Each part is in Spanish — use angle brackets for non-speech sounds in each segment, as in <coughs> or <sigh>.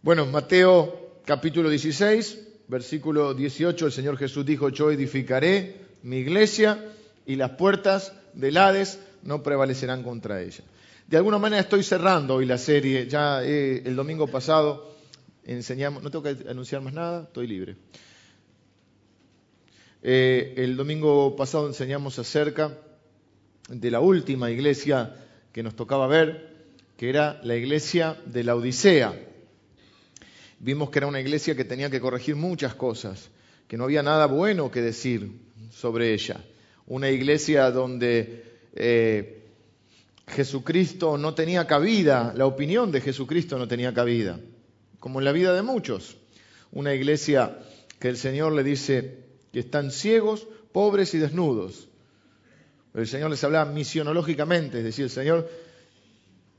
Bueno, Mateo capítulo 16, versículo 18, el Señor Jesús dijo, yo edificaré mi iglesia y las puertas del Hades no prevalecerán contra ella. De alguna manera estoy cerrando hoy la serie, ya eh, el domingo pasado enseñamos, no tengo que anunciar más nada, estoy libre. Eh, el domingo pasado enseñamos acerca de la última iglesia que nos tocaba ver, que era la iglesia de la Odisea. Vimos que era una iglesia que tenía que corregir muchas cosas, que no había nada bueno que decir sobre ella. Una iglesia donde eh, Jesucristo no tenía cabida, la opinión de Jesucristo no tenía cabida, como en la vida de muchos. Una iglesia que el Señor le dice, que están ciegos, pobres y desnudos. El Señor les hablaba misionológicamente, es decir, el Señor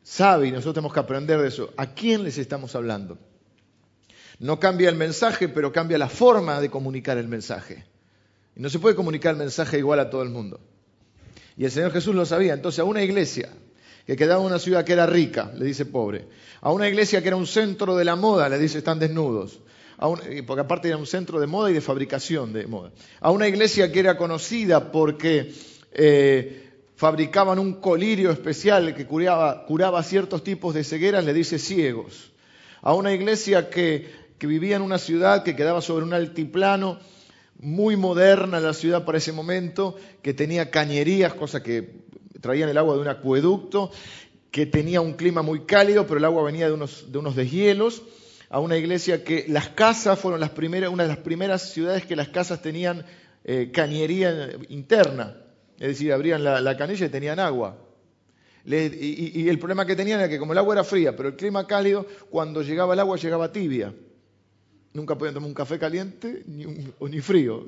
sabe y nosotros tenemos que aprender de eso. ¿A quién les estamos hablando? No cambia el mensaje, pero cambia la forma de comunicar el mensaje. Y no se puede comunicar el mensaje igual a todo el mundo. Y el Señor Jesús lo sabía. Entonces, a una iglesia que quedaba en una ciudad que era rica, le dice pobre. A una iglesia que era un centro de la moda, le dice están desnudos porque aparte era un centro de moda y de fabricación de moda, a una iglesia que era conocida porque eh, fabricaban un colirio especial que curaba, curaba ciertos tipos de cegueras, le dice ciegos, a una iglesia que, que vivía en una ciudad que quedaba sobre un altiplano, muy moderna la ciudad para ese momento, que tenía cañerías, cosas que traían el agua de un acueducto, que tenía un clima muy cálido, pero el agua venía de unos, de unos deshielos, a una iglesia que las casas fueron las primeras, una de las primeras ciudades que las casas tenían eh, cañería interna, es decir, abrían la, canilla y tenían agua. y, el problema que tenían era que como el agua era fría, pero el clima cálido, cuando llegaba el agua llegaba tibia. Nunca podían tomar un café caliente ni, ni frío.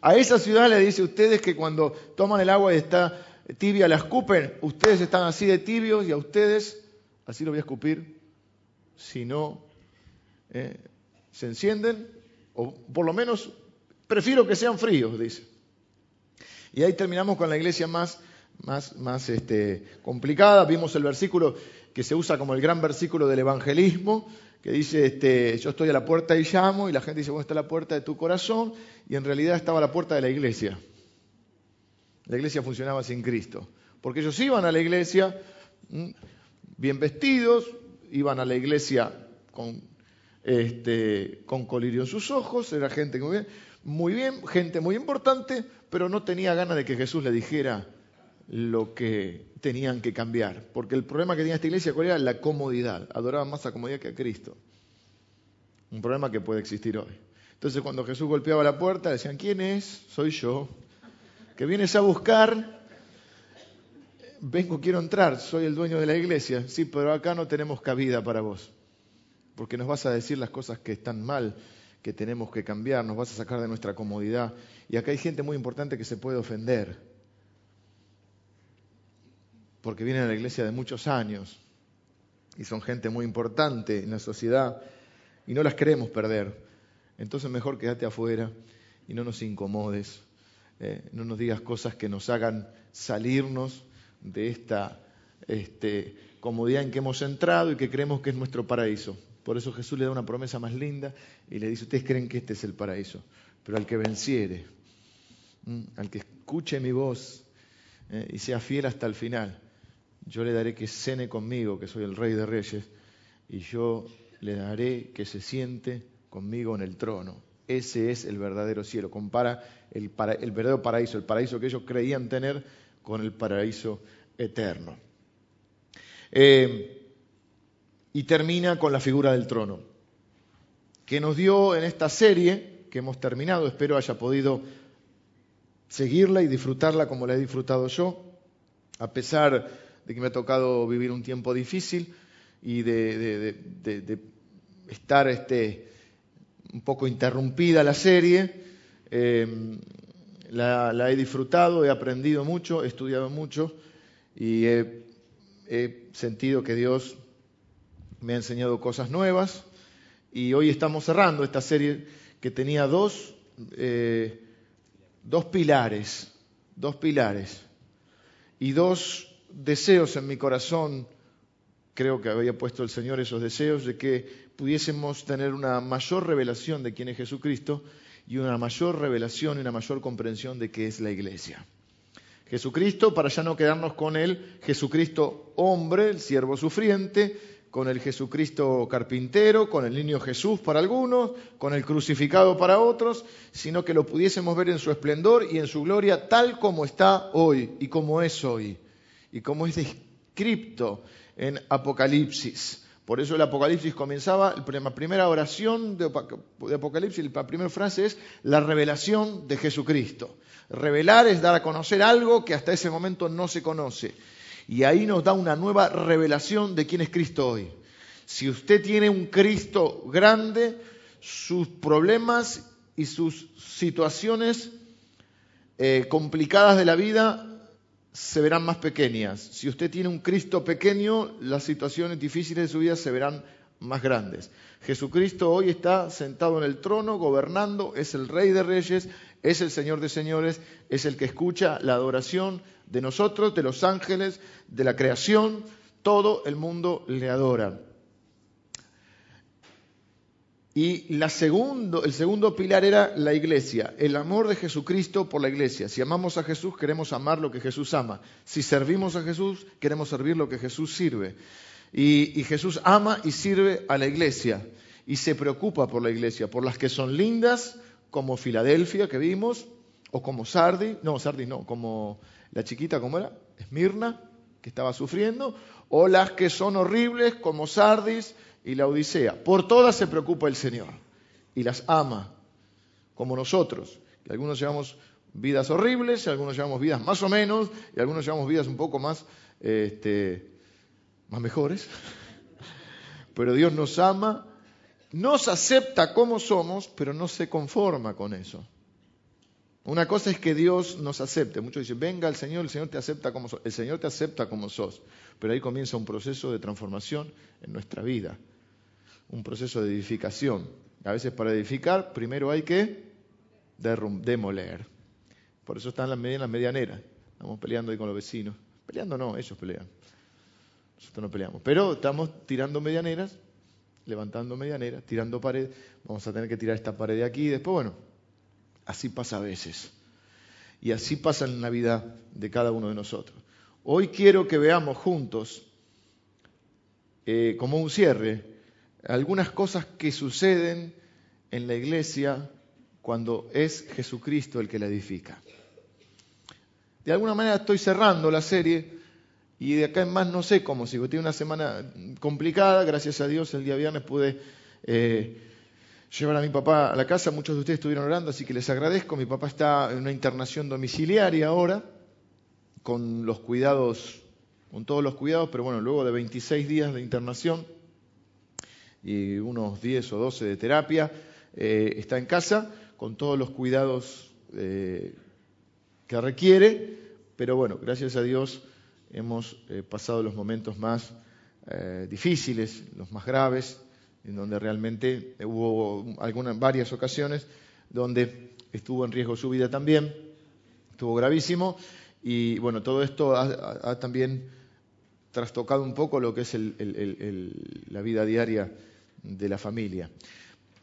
A esa ciudad le dice ustedes que cuando toman el agua y está tibia la escupen, ustedes están así de tibios y a ustedes, así lo voy a escupir, si no ¿eh? se encienden, o por lo menos prefiero que sean fríos, dice. Y ahí terminamos con la iglesia más, más, más este, complicada. Vimos el versículo que se usa como el gran versículo del evangelismo, que dice, este, yo estoy a la puerta y llamo, y la gente dice, bueno, está la puerta de tu corazón, y en realidad estaba a la puerta de la iglesia. La iglesia funcionaba sin Cristo, porque ellos iban a la iglesia bien vestidos, iban a la iglesia con este, con colirio en sus ojos, era gente muy bien, muy bien, gente muy importante, pero no tenía ganas de que Jesús le dijera lo que tenían que cambiar. Porque el problema que tenía esta iglesia, ¿cuál era? La comodidad. Adoraban más a comodidad que a Cristo. Un problema que puede existir hoy. Entonces cuando Jesús golpeaba la puerta, decían, ¿quién es? Soy yo. ¿Que vienes a buscar? Vengo, quiero entrar, soy el dueño de la iglesia. Sí, pero acá no tenemos cabida para vos porque nos vas a decir las cosas que están mal, que tenemos que cambiar, nos vas a sacar de nuestra comodidad. Y acá hay gente muy importante que se puede ofender, porque vienen a la iglesia de muchos años y son gente muy importante en la sociedad y no las queremos perder. Entonces mejor quédate afuera y no nos incomodes, eh, no nos digas cosas que nos hagan salirnos de esta este, comodidad en que hemos entrado y que creemos que es nuestro paraíso. Por eso Jesús le da una promesa más linda y le dice, ustedes creen que este es el paraíso, pero al que venciere, al que escuche mi voz eh, y sea fiel hasta el final, yo le daré que cene conmigo, que soy el rey de reyes, y yo le daré que se siente conmigo en el trono. Ese es el verdadero cielo. Compara el, verdadero paraíso, el paraíso que ellos creían tener con el paraíso eterno. Eh, y termina con la figura del trono, que nos dio en esta serie que hemos terminado, espero haya podido seguirla y disfrutarla como la he disfrutado yo, a pesar de que me ha tocado vivir un tiempo difícil y de, estar este, un poco interrumpida la serie. Em, la, he disfrutado, he aprendido mucho, he estudiado mucho y he sentido que Dios me ha enseñado cosas nuevas y hoy estamos cerrando esta serie que tenía dos, eh, dos pilares, dos pilares y dos deseos en mi corazón creo que había puesto el Señor esos deseos de que pudiésemos tener una mayor revelación de quién es Jesucristo y una mayor revelación y una mayor comprensión de qué es la iglesia. Jesucristo, para ya no quedarnos con él, Jesucristo hombre, el siervo sufriente, con el Jesucristo carpintero, con el niño Jesús para algunos, con el crucificado para otros, sino que lo pudiésemos ver en su esplendor y en su gloria tal como está hoy y como es hoy, y como es descripto en Apocalipsis. Por eso el Apocalipsis comenzaba, la primera oración de Apocalipsis, la primera frase es la revelación de Jesucristo. Revelar es dar a conocer algo que hasta ese momento no se conoce. Y ahí nos da una nueva revelación de quién es Cristo hoy. Si usted tiene un Cristo grande, sus problemas y sus situaciones eh, complicadas de la vida se verán más pequeñas. Si usted tiene un Cristo pequeño, las situaciones difíciles de su vida se verán más grandes. Jesucristo hoy está sentado en el trono, gobernando, es el Rey de Reyes, es el Señor de Señores, es el que escucha la adoración de nosotros, de los ángeles, de la creación, todo el mundo le adora. Y el segundo pilar era la iglesia, el amor de Jesucristo por la iglesia. Si amamos a Jesús, queremos amar lo que Jesús ama. Si servimos a Jesús, queremos servir lo que Jesús sirve. Y, y Jesús ama y sirve a la iglesia y se preocupa por la iglesia, por las que son lindas, como Filadelfia que vimos, o como Sardi, no, Sardi no, como la chiquita, ¿cómo era? Esmirna, que estaba sufriendo, o las que son horribles, como Sardis y la Odisea. Por todas se preocupa el Señor y las ama, como nosotros, que algunos llevamos vidas horribles, algunos llevamos vidas más o menos, y algunos llevamos vidas un poco más, este, más mejores. <laughs> Pero Dios nos ama, nos acepta como somos, pero no se conforma con eso. Una cosa es que Dios nos acepte. Muchos dicen, venga el Señor, el Señor te acepta como sos. El Señor te acepta como sos. Pero ahí comienza un proceso de transformación en nuestra vida. Un proceso de edificación. A veces para edificar, primero hay que demoler. Por eso están las, medianeras. Estamos peleando ahí con los vecinos. Peleando no, ellos pelean. Nosotros no peleamos. Pero estamos tirando medianeras, levantando medianeras, tirando pared. Vamos a tener que tirar esta pared de aquí. Después, bueno, Así pasa a veces. Y así pasa en la vida de cada uno de nosotros. Hoy quiero que veamos juntos, eh, como un cierre, algunas cosas que suceden en la iglesia cuando es Jesucristo el que la edifica. De alguna manera estoy cerrando la serie y de acá en más no sé cómo sigo. Tiene una semana complicada, gracias a Dios el día viernes pude eh, llevar a mi papá a la casa. Muchos de ustedes estuvieron orando, así que les agradezco. Mi papá está en una internación domiciliaria ahora, con los cuidados, con todos los cuidados, pero bueno, luego de 26 días de internación y unos 10 o 12 de terapia, eh, está en casa con todos los cuidados eh, que requiere, pero bueno, gracias a Dios hemos eh, pasado los momentos más difíciles, los más graves, en donde realmente hubo algunas, varias ocasiones donde estuvo en riesgo su vida también, estuvo gravísimo, y bueno, todo esto ha, también trastocado un poco lo que es la vida diaria de la familia.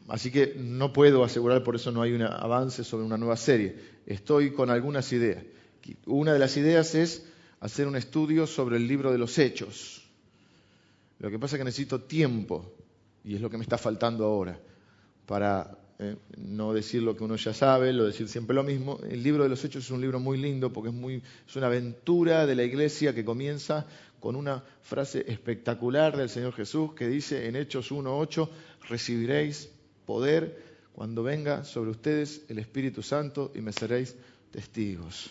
Así que no puedo asegurar, por eso no hay un avance sobre una nueva serie. Estoy con algunas ideas. Una de las ideas es hacer un estudio sobre el libro de los hechos. Lo que pasa es que necesito tiempo y es lo que me está faltando ahora, para eh, no decir lo que uno ya sabe, lo decir siempre lo mismo. El libro de los Hechos es un libro muy lindo porque es, muy, es una aventura de la iglesia que comienza con una frase espectacular del Señor Jesús que dice en Hechos 1.8, recibiréis poder cuando venga sobre ustedes el Espíritu Santo y me seréis testigos.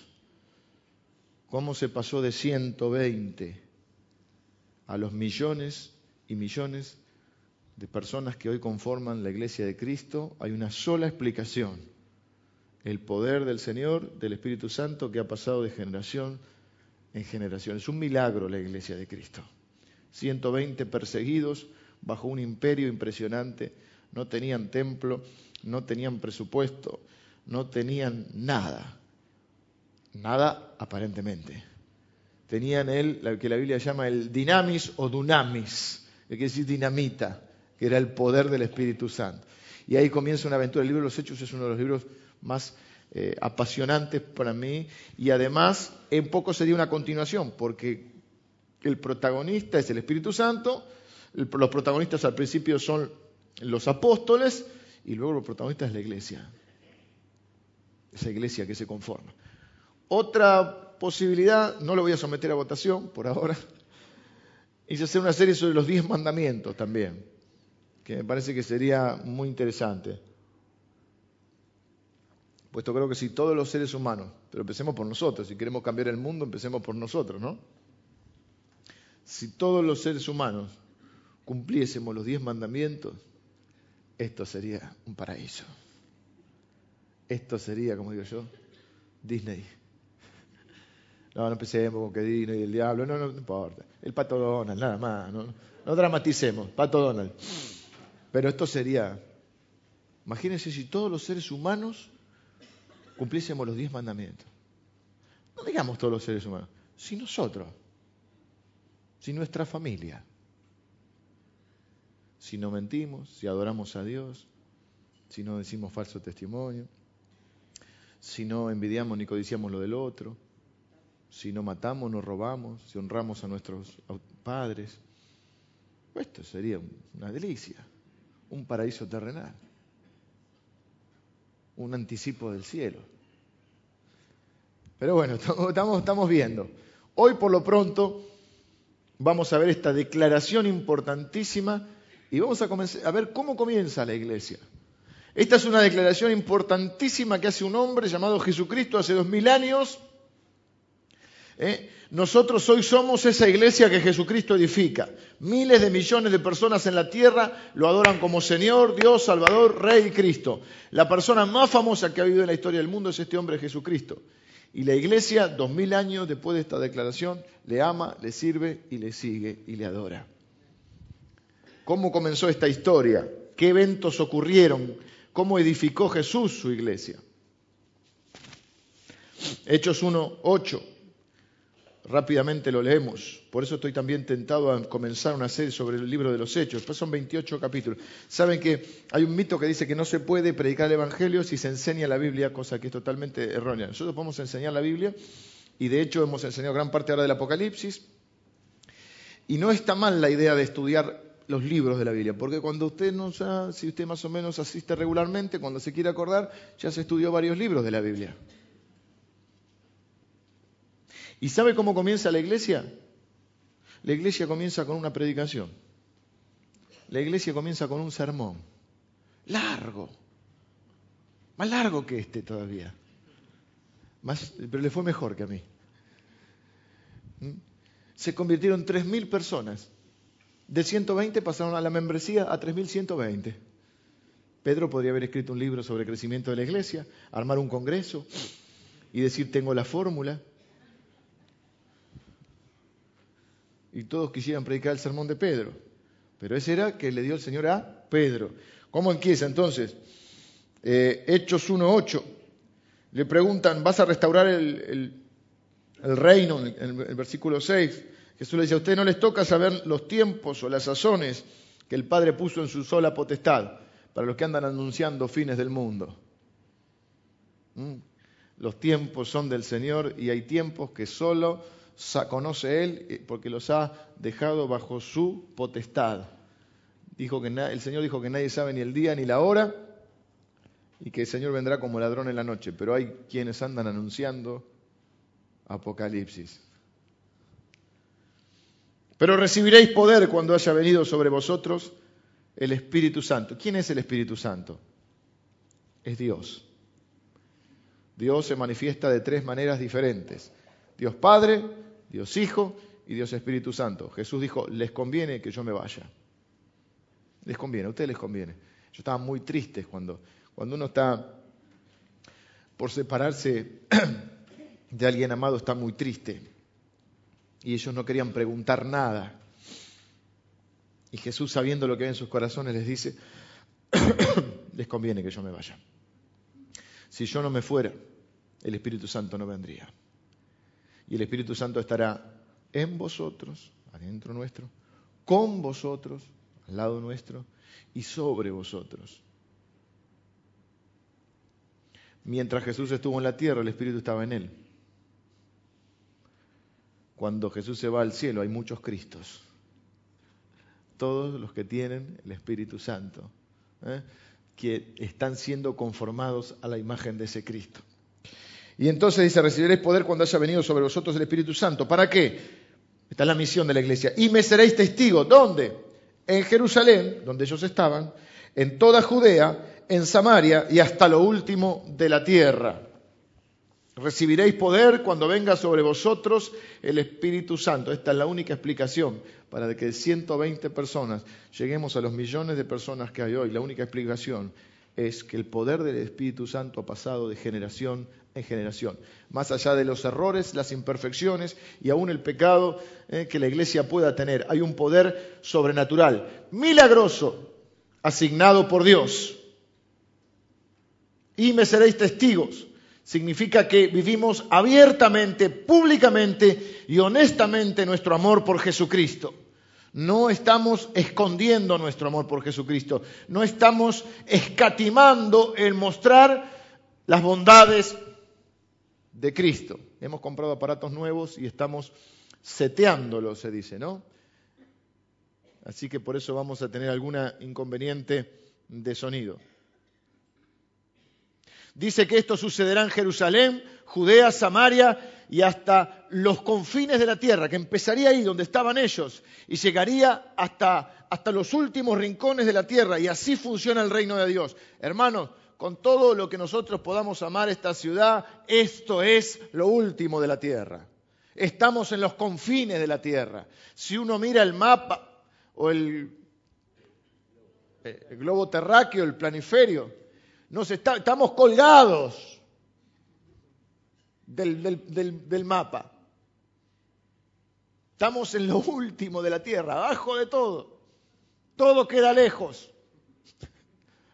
¿Cómo se pasó de 120 a los millones y millones de personas que hoy conforman la iglesia de Cristo, hay una sola explicación. El poder del Señor, del Espíritu Santo, que ha pasado de generación en generación. Es un milagro la iglesia de Cristo. 120 perseguidos bajo un imperio impresionante, no tenían templo, no tenían presupuesto, no tenían nada. Nada aparentemente. tenían el, lo que la Biblia llama el dinamis o dunamis, que quiere decir dinamita, que era el poder del Espíritu Santo. Y ahí comienza una aventura. El libro de los Hechos es uno de los libros más eh, apasionantes para mí. Y además en poco sería una continuación, porque el protagonista es el Espíritu Santo, los protagonistas al principio son los apóstoles y luego los protagonistas es la iglesia, esa iglesia que se conforma. Otra posibilidad, no lo voy a someter a votación por ahora, <laughs> es hacer una serie sobre los diez mandamientos también, que me parece que sería muy interesante puesto creo que si todos los seres humanos, pero empecemos por nosotros, si queremos cambiar el mundo, empecemos por nosotros, ¿no? Si todos los seres humanos cumpliésemos los diez mandamientos, esto sería un paraíso. Esto sería, como digo yo, Disney. No, no empecemos con que Disney y el diablo, no, no, importa. El pato Donald, nada más, no, no dramaticemos, pato Donald. Pero esto sería, imagínense si todos los seres humanos cumpliésemos los diez mandamientos. No digamos todos los seres humanos, si nosotros, si nuestra familia, si no mentimos, si adoramos a Dios, si no decimos falso testimonio, si no envidiamos ni codiciamos lo del otro, si no matamos, no robamos, si honramos a nuestros padres. Esto sería una delicia, un paraíso terrenal un anticipo del cielo. Pero bueno, <laughs> estamos, viendo. Hoy por lo pronto vamos a ver esta declaración importantísima y vamos a, a ver cómo comienza la iglesia. Esta es una declaración importantísima que hace un hombre llamado Jesucristo hace dos mil años. ¿Eh? Nosotros hoy somos esa iglesia que Jesucristo edifica. Miles de millones de personas en la tierra lo adoran como Señor, Dios, Salvador, Rey y Cristo. La persona más famosa que ha vivido en la historia del mundo es este hombre Jesucristo. Y la iglesia, dos mil años después de esta declaración, le ama, le sirve y le sigue y le adora. ¿Cómo comenzó esta historia? ¿Qué eventos ocurrieron? ¿Cómo edificó Jesús su iglesia? Hechos 1, 8 rápidamente lo leemos. Por eso estoy también tentado a comenzar una serie sobre el libro de los Hechos. Pues son 28 capítulos. Saben que hay un mito que dice que no se puede predicar el Evangelio si se enseña la Biblia, cosa que es totalmente errónea. Nosotros podemos enseñar la Biblia y de hecho hemos enseñado gran parte ahora del Apocalipsis. Y no está mal la idea de estudiar los libros de la Biblia, porque cuando usted no sabe, si usted más o menos asiste regularmente, cuando se quiere acordar, ya se estudió varios libros de la Biblia. ¿Y sabe cómo comienza la iglesia? La iglesia comienza con una predicación. La iglesia comienza con un sermón. Largo. Más largo que este todavía. Más, pero le fue mejor que a mí. ¿Mm? Se convirtieron 3.000 personas. De 120 pasaron a la membresía a 3.120. Pedro podría haber escrito un libro sobre crecimiento de la iglesia, armar un congreso y decir tengo la fórmula. Y todos quisieran predicar el sermón de Pedro. Pero ese era que le dio el Señor a Pedro. ¿Cómo empieza entonces? Eh, Hechos 1.8. Le preguntan, ¿vas a restaurar el, reino? En el, versículo 6. Jesús le dice, a ustedes no les toca saber los tiempos o las sazones que el Padre puso en su sola potestad para los que andan anunciando fines del mundo. ¿Mm? Los tiempos son del Señor y hay tiempos que solo conoce Él eh, porque los ha dejado bajo su potestad. Dijo que el Señor dijo que nadie sabe ni el día ni la hora y que el Señor vendrá como ladrón en la noche, pero hay quienes andan anunciando Apocalipsis. Pero recibiréis poder cuando haya venido sobre vosotros el Espíritu Santo. ¿Quién es el Espíritu Santo? Es Dios. Dios se manifiesta de tres maneras diferentes. Dios Padre, Dios Hijo y Dios Espíritu Santo. Jesús dijo, les conviene que yo me vaya. Les conviene, a ustedes les conviene. Yo estaba muy triste cuando, cuando uno está por separarse de alguien amado, está muy triste. Y ellos no querían preguntar nada. Y Jesús, sabiendo lo que hay en sus corazones, les dice, <coughs> les conviene que yo me vaya. Si yo no me fuera, el Espíritu Santo no vendría y el Espíritu Santo estará en vosotros, adentro nuestro, con vosotros, al lado nuestro, y sobre vosotros. Mientras Jesús estuvo en la tierra, el Espíritu estaba en él. Cuando Jesús se va al cielo, hay muchos Cristos. Todos los que tienen el Espíritu Santo, ¿eh? que están siendo conformados a la imagen de ese Cristo. Y entonces dice, recibiréis poder cuando haya venido sobre vosotros el Espíritu Santo. ¿Para qué? Esta es la misión de la iglesia. Y me seréis testigos. ¿Dónde? En Jerusalén, donde ellos estaban, en toda Judea, en Samaria y hasta lo último de la tierra. Recibiréis poder cuando venga sobre vosotros el Espíritu Santo. Esta es la única explicación para que 120 personas lleguemos a los millones de personas que hay hoy. La única explicación es que el poder del Espíritu Santo ha pasado de generación en generación. Más allá de los errores, las imperfecciones y aún el pecado eh, que la iglesia pueda tener, hay un poder sobrenatural, milagroso, asignado por Dios. Y me seréis testigos significa que vivimos abiertamente, públicamente y honestamente nuestro amor por Jesucristo. No estamos escondiendo nuestro amor por Jesucristo, no estamos escatimando el mostrar las bondades de Cristo. Hemos comprado aparatos nuevos y estamos seteándolos, se dice, ¿no? Así que por eso vamos a tener alguna inconveniente de sonido. Dice que esto sucederá en Jerusalén, Judea, Samaria y hasta los confines de la tierra, que empezaría ahí donde estaban ellos y llegaría hasta, hasta los últimos rincones de la tierra. Y así funciona el reino de Dios. Hermanos, con todo lo que nosotros podamos amar esta ciudad, esto es lo último de la tierra. Estamos en los confines de la tierra. Si uno mira el mapa o el, el globo terráqueo, el planiferio, estamos colgados del, mapa. Estamos en lo último de la tierra, abajo de todo. Todo queda lejos.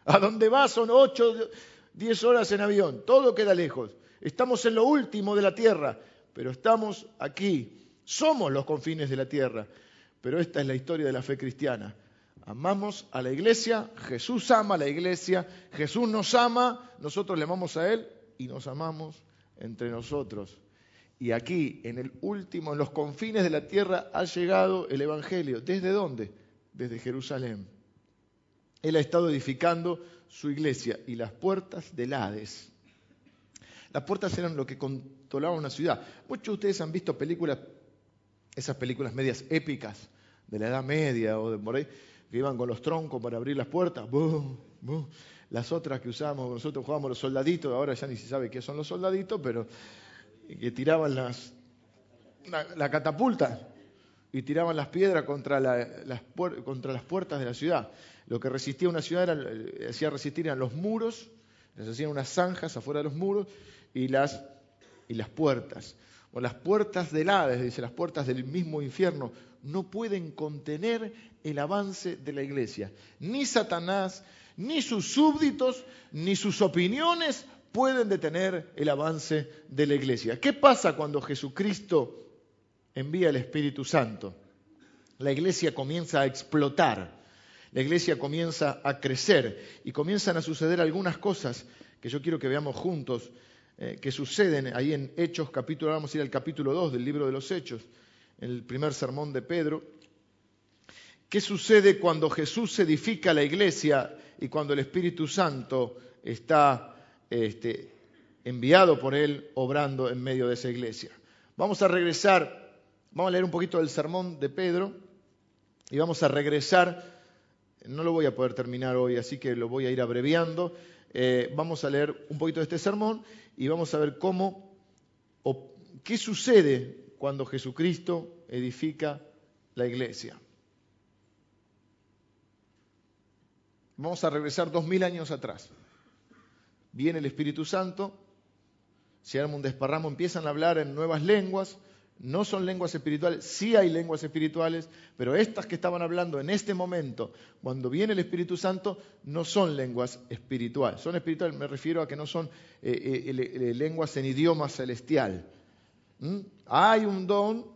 A donde va son 8, 10 horas en avión. Todo queda lejos. Estamos en lo último de la tierra, pero estamos aquí. Somos los confines de la tierra. Pero esta es la historia de la fe cristiana. Amamos a la iglesia, Jesús ama a la iglesia, Jesús nos ama, nosotros le amamos a Él y nos amamos entre nosotros. Y aquí, en el último, en los confines de la tierra, ha llegado el Evangelio. ¿Desde dónde? Desde Jerusalén. Él ha estado edificando su iglesia y las puertas del Hades. Las puertas eran lo que controlaba una ciudad. Muchos de ustedes han visto películas, esas películas medias épicas de la Edad Media o de por que iban con los troncos para abrir las puertas. Las otras que usábamos, nosotros jugábamos los soldaditos, ahora ya ni se sabe qué son los soldaditos, pero que tiraban las, la, catapulta y tiraban las piedras contra las puertas de la ciudad. Lo que resistía una ciudad, era, eh, hacía resistir eran los muros, les hacían unas zanjas afuera de los muros y las, y las puertas. O las puertas del Hades, dice, las puertas del mismo infierno, no pueden contener el avance de la iglesia. Ni Satanás, ni sus súbditos, ni sus opiniones pueden detener el avance de la iglesia. ¿Qué pasa cuando Jesucristo envía el Espíritu Santo? La iglesia comienza a explotar, la iglesia comienza a crecer y comienzan a suceder algunas cosas que yo quiero que veamos juntos, eh, que suceden ahí en Hechos capítulo, vamos a ir al capítulo 2 del libro de los Hechos el primer sermón de Pedro. ¿Qué sucede cuando Jesús edifica la iglesia y cuando el Espíritu Santo está este, enviado por Él obrando en medio de esa iglesia? Vamos a regresar, vamos a leer un poquito del sermón de Pedro y vamos a regresar. No lo voy a poder terminar hoy, así que lo voy a ir abreviando. Eh, vamos a leer un poquito de este sermón y vamos a ver cómo o qué sucede cuando Jesucristo edifica la iglesia. Vamos a regresar dos mil años atrás. Viene el Espíritu Santo, se arma un desparramo, empiezan a hablar en nuevas lenguas, no son lenguas espirituales, sí hay lenguas espirituales, pero estas que estaban hablando en este momento, cuando viene el Espíritu Santo, no son lenguas espirituales. Son espirituales, me refiero a que no son eh, eh, lenguas en idioma celestial, ¿Mm? Hay un don,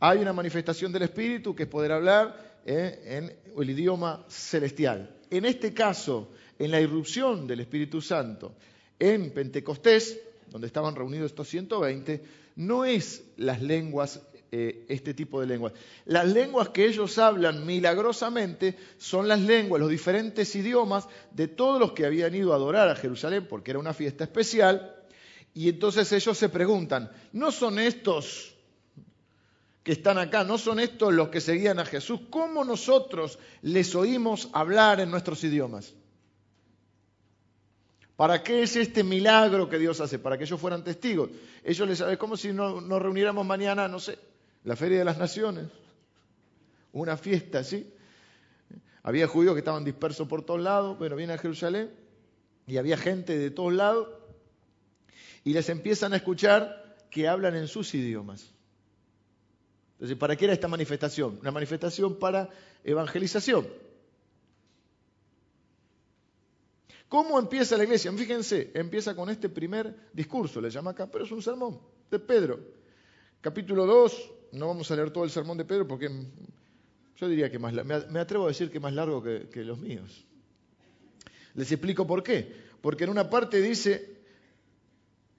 Hay una manifestación del Espíritu que es poder hablar eh, en el idioma celestial. En este caso, en la irrupción del Espíritu Santo en Pentecostés, donde estaban reunidos estos 120, no es las lenguas, eh, este tipo de lenguas. Las lenguas que ellos hablan milagrosamente son las lenguas, los diferentes idiomas de todos los que habían ido a adorar a Jerusalén, porque era una fiesta especial, y entonces ellos se preguntan, ¿no son estos que están acá, no son estos los que seguían a Jesús? ¿Cómo nosotros les oímos hablar en nuestros idiomas? ¿Para qué es este milagro que Dios hace? Para que ellos fueran testigos. Ellos les saben, como si nos reuniéramos mañana, no sé, la Feria de las Naciones, una fiesta, ¿sí? Había judíos que estaban dispersos por todos lados, pero vienen a Jerusalén y había gente de todos lados y les empiezan a escuchar que hablan en sus idiomas. Entonces, ¿para qué era esta manifestación? Una manifestación para evangelización. ¿Cómo empieza la iglesia? Fíjense, empieza con este primer discurso, le llama acá, pero es un sermón de Pedro. Capítulo 2, no vamos a leer todo el sermón de Pedro porque yo diría que más, me atrevo a decir que más largo que, los míos. Les explico por qué. Porque en una parte dice,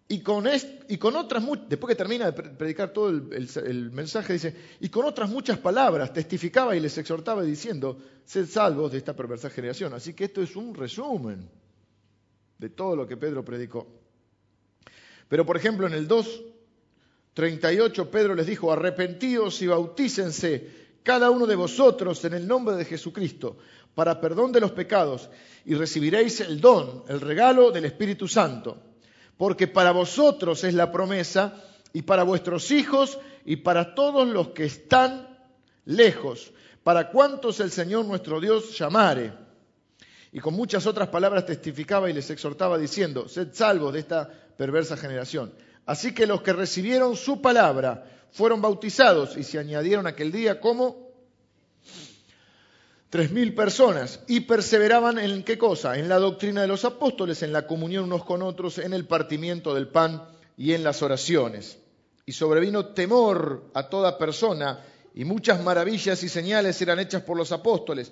y con, y con otras, después que termina de predicar todo el, mensaje, dice, y con otras muchas palabras testificaba y les exhortaba diciendo, sed salvos de esta perversa generación. Así que esto es un resumen de todo lo que Pedro predicó. Pero por ejemplo en el 2.38 Pedro les dijo, arrepentíos y bautícense cada uno de vosotros en el nombre de Jesucristo para perdón de los pecados y recibiréis el don, el regalo del Espíritu Santo porque para vosotros es la promesa y para vuestros hijos y para todos los que están lejos, para cuantos el Señor nuestro Dios llamare. Y con muchas otras palabras testificaba y les exhortaba diciendo, sed salvos de esta perversa generación. Así que los que recibieron su palabra fueron bautizados y se añadieron aquel día como Tres mil personas y perseveraban en qué cosa? En la doctrina de los apóstoles, en la comunión unos con otros, en el partimiento del pan y en las oraciones. Y sobrevino temor a toda persona y muchas maravillas y señales eran hechas por los apóstoles.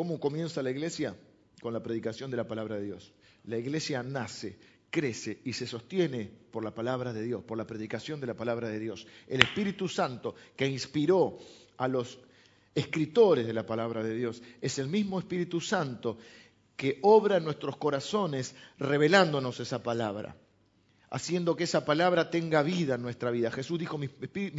¿Cómo comienza la iglesia? Con la predicación de la palabra de Dios. La iglesia nace, crece y se sostiene por la palabra de Dios, por la predicación de la palabra de Dios. El Espíritu Santo que inspiró a los escritores de la palabra de Dios es el mismo Espíritu Santo que obra en nuestros corazones revelándonos esa palabra haciendo que esa palabra tenga vida en nuestra vida. Jesús dijo, mis,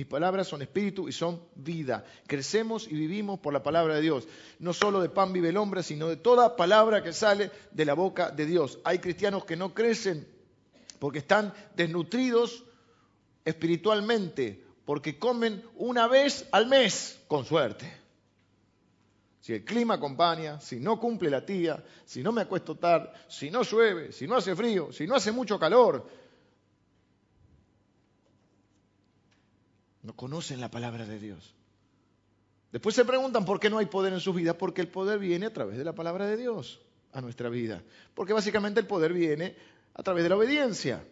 palabras son espíritu y son vida. Crecemos y vivimos por la palabra de Dios. No solo de pan vive el hombre, sino de toda palabra que sale de la boca de Dios. Hay cristianos que no crecen porque están desnutridos espiritualmente, porque comen una vez al mes, con suerte. Si el clima acompaña, si no cumple la tía, si no me acuesto tarde, si no llueve, si no hace frío, si no hace mucho calor, No conocen la palabra de Dios. Después se preguntan por qué no hay poder en sus vidas, porque el poder viene a través de la palabra de Dios a nuestra vida. Porque básicamente el poder viene a través de la obediencia,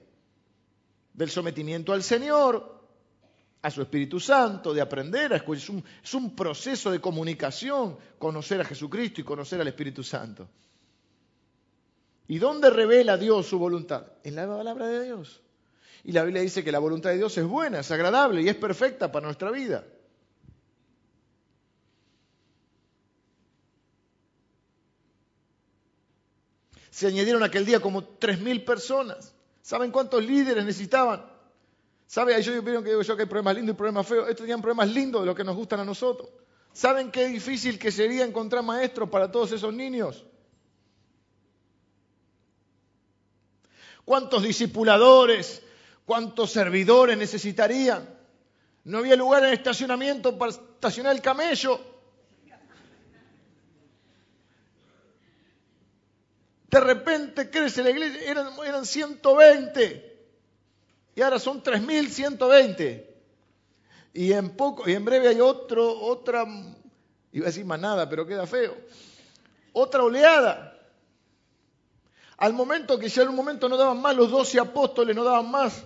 del sometimiento al Señor, a su Espíritu Santo, de aprender a escuchar. Es un, es un proceso de comunicación, conocer a Jesucristo y conocer al Espíritu Santo. ¿Y dónde revela Dios su voluntad? En la palabra de Dios. Y la Biblia dice que la voluntad de Dios es buena, es agradable y es perfecta para nuestra vida. Se añadieron aquel día como 3.000 personas. ¿Saben cuántos líderes necesitaban? ¿Saben? Ahí yo vieron que digo yo que hay problemas lindos y problemas feos. Estos tenían problemas lindos de los que nos gustan a nosotros. ¿Saben qué difícil que sería encontrar maestros para todos esos niños? ¿Cuántos discipuladores cuántos servidores necesitarían? No había lugar en el estacionamiento para estacionar el camello. De repente crece la iglesia, eran, eran 120 y ahora son 3.120. Y en poco, y en breve hay otro, otra, iba a decir manada, pero queda feo, otra oleada. Al momento que ya en un momento no daban más, los doce apóstoles no daban más,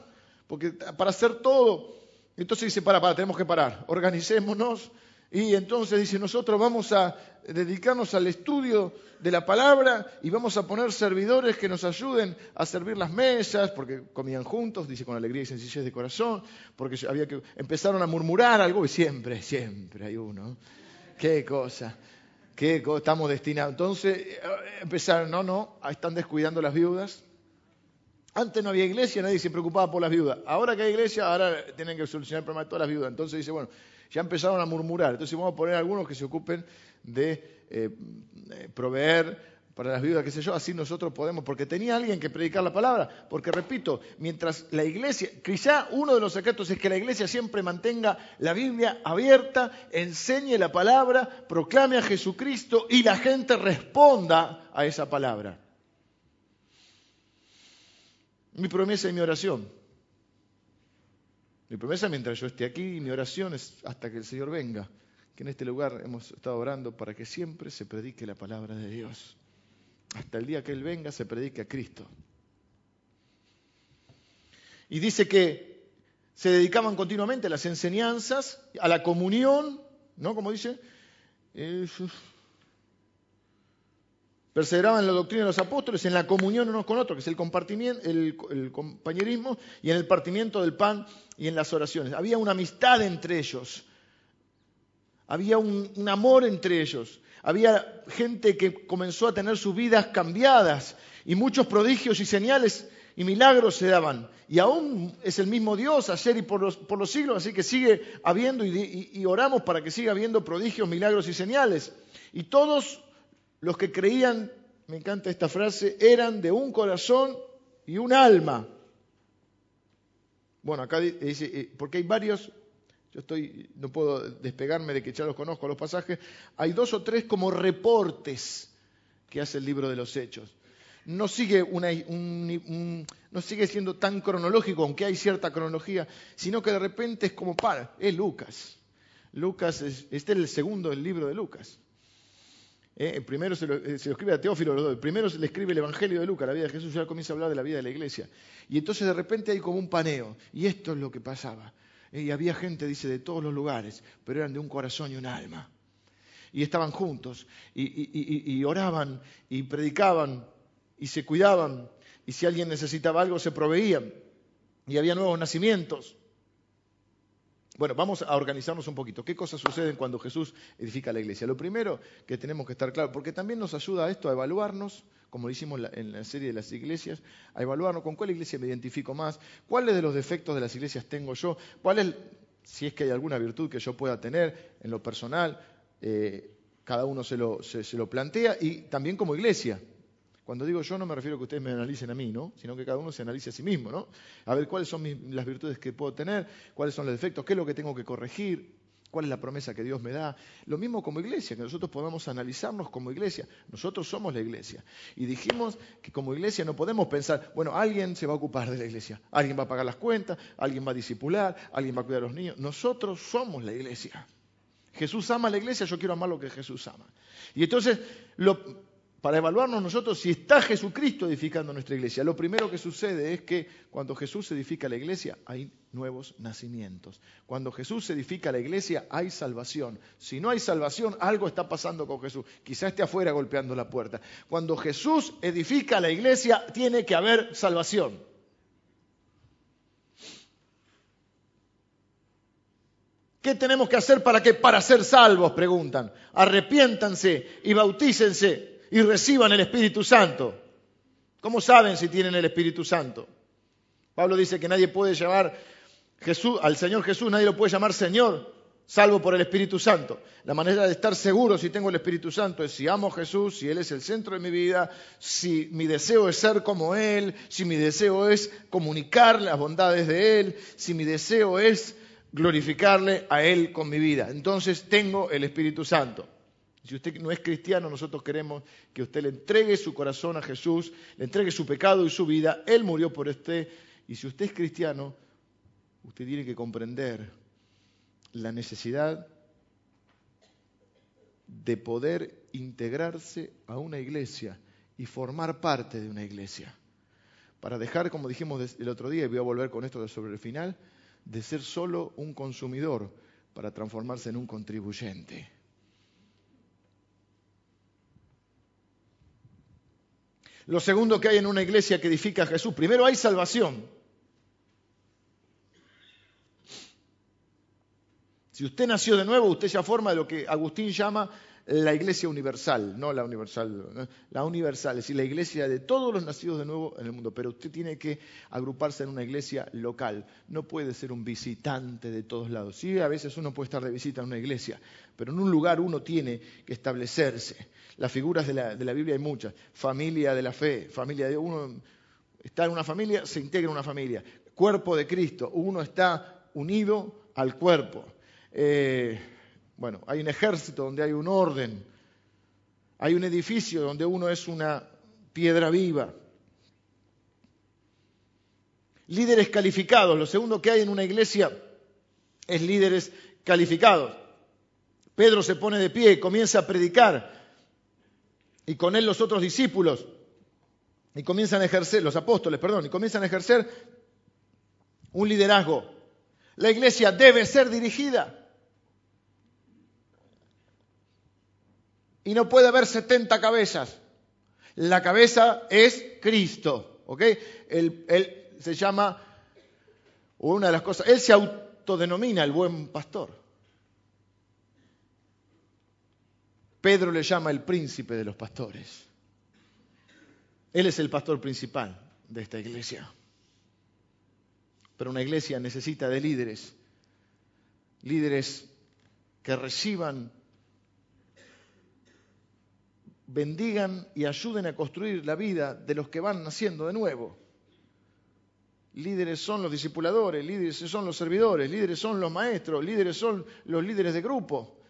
porque para hacer todo. Entonces dice, para, para, tenemos que parar, organicémonos. Y entonces dice, nosotros vamos a dedicarnos al estudio de la palabra y vamos a poner servidores que nos ayuden a servir las mesas, porque comían juntos, dice con alegría y sencillez de corazón, porque había que empezaron a murmurar algo y siempre, siempre hay uno. Qué cosa, qué cosa, estamos destinados. Entonces eh, empezaron, no, no, están descuidando las viudas. Antes no había iglesia, nadie se preocupaba por las viudas. Ahora que hay iglesia, ahora tienen que solucionar el problema de todas las viudas. Entonces dice, bueno, ya empezaron a murmurar. Entonces vamos a poner algunos que se ocupen de eh, eh, proveer para las viudas, qué sé yo, así nosotros podemos, porque tenía alguien que predicar la palabra, porque repito, mientras la iglesia, quizá uno de los secretos es que la iglesia siempre mantenga la Biblia abierta, enseñe la palabra, proclame a Jesucristo y la gente responda a esa palabra. Mi promesa y mi oración. Mi promesa mientras yo esté aquí, mi oración es hasta que el Señor venga que en este lugar hemos estado orando para que siempre se predique la palabra de Dios. Hasta el día que Él venga se predique a Cristo. Y dice que se dedicaban continuamente a las enseñanzas, a la comunión, ¿no? Como dice, perseveraban en la doctrina de los apóstoles, en la comunión unos con otros, que es el, compartimiento, el, compañerismo, y en el partimiento del pan y en las oraciones. Había una amistad entre ellos había un, amor entre ellos, había gente que comenzó a tener sus vidas cambiadas y muchos prodigios y señales y milagros se daban. Y aún es el mismo Dios ayer y por los, por los siglos, así que sigue habiendo y, y, oramos para que siga habiendo prodigios, milagros y señales. Y todos los que creían, me encanta esta frase, eran de un corazón y un alma. Bueno, acá dice, eh, porque hay varios yo estoy, no puedo despegarme de que ya los conozco los pasajes, hay dos o tres como reportes que hace el libro de los Hechos. No sigue, una, no sigue siendo tan cronológico, aunque hay cierta cronología, sino que de repente es como para, es Lucas. Lucas, es, este es el segundo del libro de Lucas. Eh, primero se lo, eh, se lo, escribe a Teófilo, primero se le escribe el Evangelio de Lucas, la vida de Jesús, ya comienza a hablar de la vida de la iglesia. Y entonces de repente hay como un paneo, y esto es lo que pasaba. Y había gente, dice, de todos los lugares, pero eran de un corazón y un alma. Y estaban juntos, y, oraban, y predicaban, y se cuidaban, y si alguien necesitaba algo, se proveían. Y había nuevos nacimientos. Bueno, vamos a organizarnos un poquito. ¿Qué cosas suceden cuando Jesús edifica la iglesia? Lo primero que tenemos que estar claro, porque también nos ayuda a esto a evaluarnos como lo hicimos en la serie de las iglesias, a evaluarnos con cuál iglesia me identifico más, cuáles de los defectos de las iglesias tengo yo, cuál es, si es que hay alguna virtud que yo pueda tener en lo personal, eh, cada uno se lo, se, lo plantea, y también como iglesia. Cuando digo yo no me refiero a que ustedes me analicen a mí, ¿no? sino que cada uno se analice a sí mismo. ¿no? A ver cuáles son las virtudes que puedo tener, cuáles son los defectos, qué es lo que tengo que corregir, cuál es la promesa que Dios me da. Lo mismo como iglesia, que nosotros podamos analizarnos como iglesia. Nosotros somos la iglesia. Y dijimos que como iglesia no podemos pensar, bueno, alguien se va a ocupar de la iglesia, alguien va a pagar las cuentas, alguien va a discipular, alguien va a cuidar a los niños. Nosotros somos la iglesia. Jesús ama a la iglesia, yo quiero amar lo que Jesús ama. Y entonces, lo, para evaluarnos nosotros si está Jesucristo edificando nuestra iglesia. Lo primero que sucede es que cuando Jesús edifica la iglesia hay nuevos nacimientos. Cuando Jesús edifica la iglesia hay salvación. Si no hay salvación, algo está pasando con Jesús. Quizá esté afuera golpeando la puerta. Cuando Jesús edifica la iglesia tiene que haber salvación. ¿Qué tenemos que hacer para que para ser salvos? Preguntan. Arrepiéntanse y bautícense y reciban el Espíritu Santo. ¿Cómo saben si tienen el Espíritu Santo? Pablo dice que nadie puede llamar Jesús, al Señor Jesús, nadie lo puede llamar Señor salvo por el Espíritu Santo. La manera de estar seguro si tengo el Espíritu Santo es si amo a Jesús, si Él es el centro de mi vida, si mi deseo es ser como Él, si mi deseo es comunicar las bondades de Él, si mi deseo es glorificarle a Él con mi vida. Entonces tengo el Espíritu Santo. Si usted no es cristiano, nosotros queremos que usted le entregue su corazón a Jesús, le entregue su pecado y su vida. Él murió por usted. Y si usted es cristiano, usted tiene que comprender la necesidad de poder integrarse a una iglesia y formar parte de una iglesia. Para dejar, como dijimos el otro día, y voy a volver con esto sobre el final, de ser solo un consumidor para transformarse en un contribuyente. Lo segundo que hay en una iglesia que edifica a Jesús, primero hay salvación. Si usted nació de nuevo, usted ya forma lo que Agustín llama la iglesia universal, no la universal, la universal, es decir, la iglesia de todos los nacidos de nuevo en el mundo, pero usted tiene que agruparse en una iglesia local, no puede ser un visitante de todos lados. Sí, a veces uno puede estar de visita en una iglesia, pero en un lugar uno tiene que establecerse. Las figuras de la, de la Biblia hay muchas, familia de la fe, familia de uno, está en una familia, se integra en una familia, cuerpo de Cristo, uno está unido al cuerpo. Eh, bueno, hay un ejército donde hay un orden, hay un edificio donde uno es una piedra viva. Líderes calificados, lo segundo que hay en una iglesia es líderes calificados. Pedro se pone de pie, comienza a predicar y con él los otros discípulos y comienzan a ejercer, los apóstoles, perdón, y comienzan a ejercer un liderazgo. La iglesia debe ser dirigida. y no puede haber 70 cabezas. La cabeza es Cristo. ¿ok? Él, se llama, una de las cosas, él se autodenomina el buen pastor. Pedro le llama el príncipe de los pastores. Él es el pastor principal de esta iglesia. Pero una iglesia necesita de líderes, líderes que reciban bendigan y ayuden a construir la vida de los que van naciendo de nuevo. Líderes son los discipuladores, líderes son los servidores, líderes son los maestros, líderes son los líderes de grupo,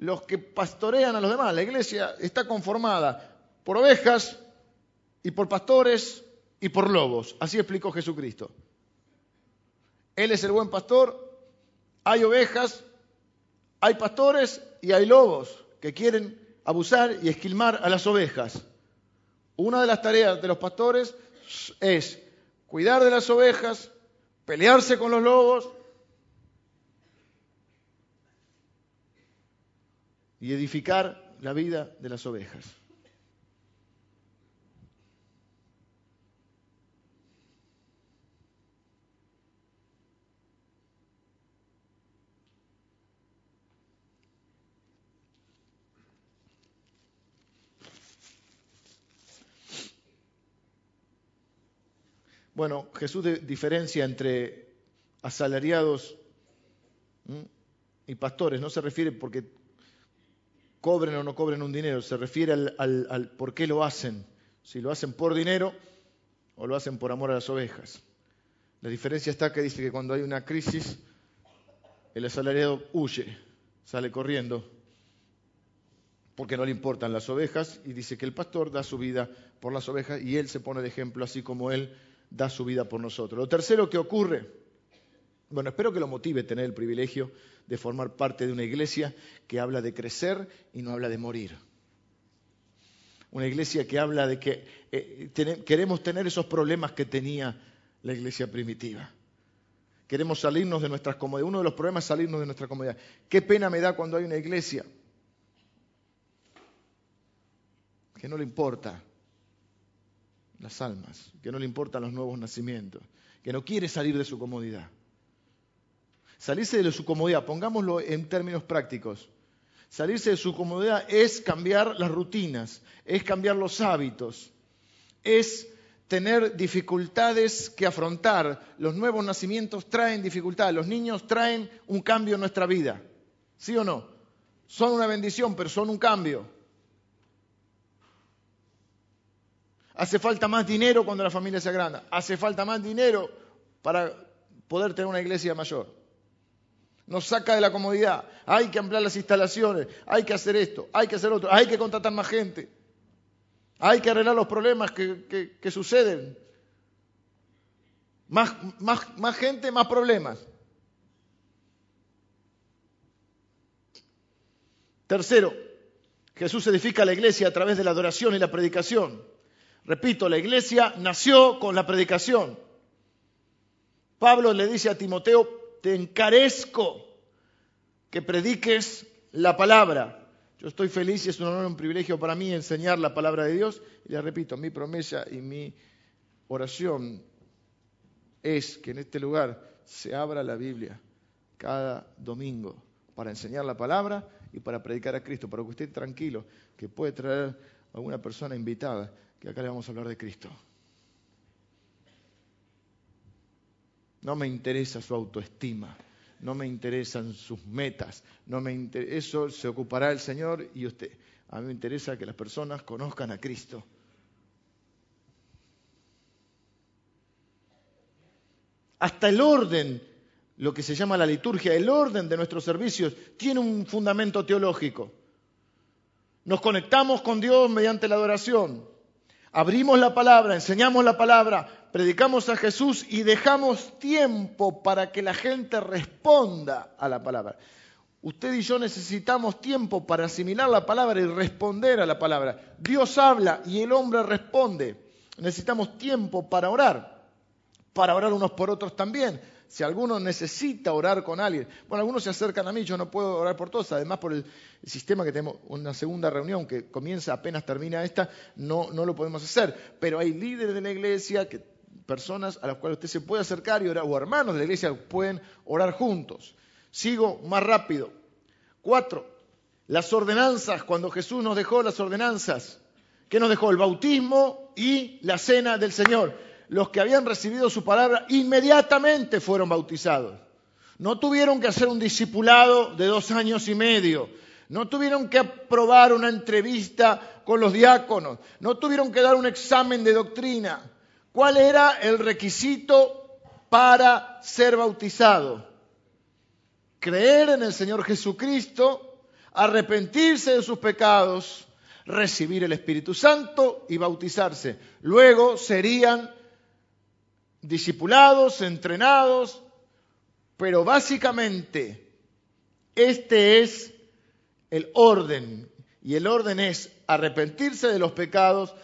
los que pastorean a los demás. La iglesia está conformada por ovejas y por pastores y por lobos. Así explicó Jesucristo. Él es el buen pastor, hay ovejas, hay pastores y hay lobos que quieren abusar y esquilmar a las ovejas. Una de las tareas de los pastores es cuidar de las ovejas, pelearse con los lobos y edificar la vida de las ovejas. Bueno, Jesús diferencia entre asalariados y pastores. No se refiere porque cobren o no cobren un dinero, se refiere al, por qué lo hacen. Si lo hacen por dinero o lo hacen por amor a las ovejas. La diferencia está que dice que cuando hay una crisis, el asalariado huye, sale corriendo, porque no le importan las ovejas, y dice que el pastor da su vida por las ovejas y él se pone de ejemplo, así como él da su vida por nosotros. Lo tercero que ocurre, bueno, espero que lo motive tener el privilegio de formar parte de una iglesia que habla de crecer y no habla de morir. Una iglesia que habla de que eh, queremos tener esos problemas que tenía la iglesia primitiva. Queremos salirnos de nuestras comodidades. Uno de los problemas es salirnos de nuestra comodidad. Qué pena me da cuando hay una iglesia que no le importa las almas, que no le importan los nuevos nacimientos, que no quiere salir de su comodidad. Salirse de su comodidad, pongámoslo en términos prácticos. Salirse de su comodidad es cambiar las rutinas, es cambiar los hábitos, es tener dificultades que afrontar. Los nuevos nacimientos traen dificultades, los niños traen un cambio en nuestra vida. ¿Sí o no? Son una bendición, pero son un cambio. Hace falta más dinero cuando la familia se agranda. Hace falta más dinero para poder tener una iglesia mayor. Nos saca de la comodidad. Hay que ampliar las instalaciones. Hay que hacer esto. Hay que hacer otro. Hay que contratar más gente. Hay que arreglar los problemas que, suceden. Más, más, más gente, más problemas. Tercero, Jesús edifica la iglesia a través de la adoración y la predicación. Repito, la iglesia nació con la predicación. Pablo le dice a Timoteo, te encarezco que prediques la palabra. Yo estoy feliz y es un honor y un privilegio para mí enseñar la palabra de Dios. Y le repito, mi promesa y mi oración es que en este lugar se abra la Biblia cada domingo para enseñar la palabra y para predicar a Cristo, para que usted tranquilo, que puede traer a alguna persona invitada, que acá le vamos a hablar de Cristo. No me interesa su autoestima, no me interesan sus metas, no me eso se ocupará el Señor y usted. A mí me interesa que las personas conozcan a Cristo. Hasta el orden lo que se llama la liturgia, el orden de nuestros servicios, tiene un fundamento teológico. Nos conectamos con Dios mediante la adoración. Abrimos la palabra, enseñamos la palabra, predicamos a Jesús y dejamos tiempo para que la gente responda a la palabra. Usted y yo necesitamos tiempo para asimilar la palabra y responder a la palabra. Dios habla y el hombre responde. Necesitamos tiempo para orar, para orar unos por otros también si alguno necesita orar con alguien, bueno, algunos se acercan a mí, yo no puedo orar por todos, además por el sistema que tenemos, una segunda reunión que comienza apenas termina esta, no, no lo podemos hacer, pero hay líderes de la iglesia, que, personas a las cuales usted se puede acercar y orar, o hermanos de la iglesia pueden orar juntos. Sigo más rápido. Cuatro, las ordenanzas, cuando Jesús nos dejó las ordenanzas, ¿qué nos dejó? El bautismo y la cena del Señor los que habían recibido su palabra inmediatamente fueron bautizados. No tuvieron que hacer un discipulado de dos años y medio. No tuvieron que aprobar una entrevista con los diáconos. No tuvieron que dar un examen de doctrina. ¿Cuál era el requisito para ser bautizado? Creer en el Señor Jesucristo, arrepentirse de sus pecados, recibir el Espíritu Santo y bautizarse. Luego serían discipulados, entrenados, pero básicamente este es el orden. Y el orden es arrepentirse de los pecados,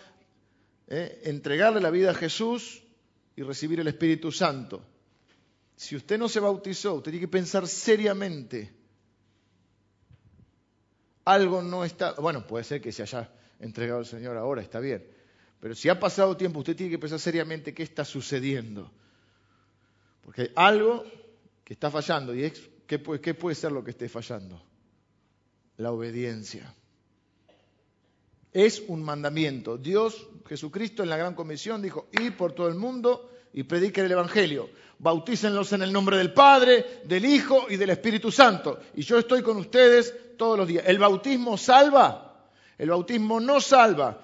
eh, entregarle la vida a Jesús y recibir el Espíritu Santo. Si usted no se bautizó, usted tiene que pensar seriamente. Algo no está, bueno, puede ser que se haya entregado al Señor ahora, está bien, pero si ha pasado tiempo, usted tiene que pensar seriamente qué está sucediendo. Porque hay algo que está fallando. ¿Y ¿qué, puede, qué puede ser lo que esté fallando? La obediencia. Es un mandamiento. Dios, Jesucristo en la gran comisión dijo, ir por todo el mundo y prediquen el Evangelio. Bautícenlos en el nombre del Padre, del Hijo y del Espíritu Santo. Y yo estoy con ustedes todos los días. ¿El bautismo salva? El bautismo no salva.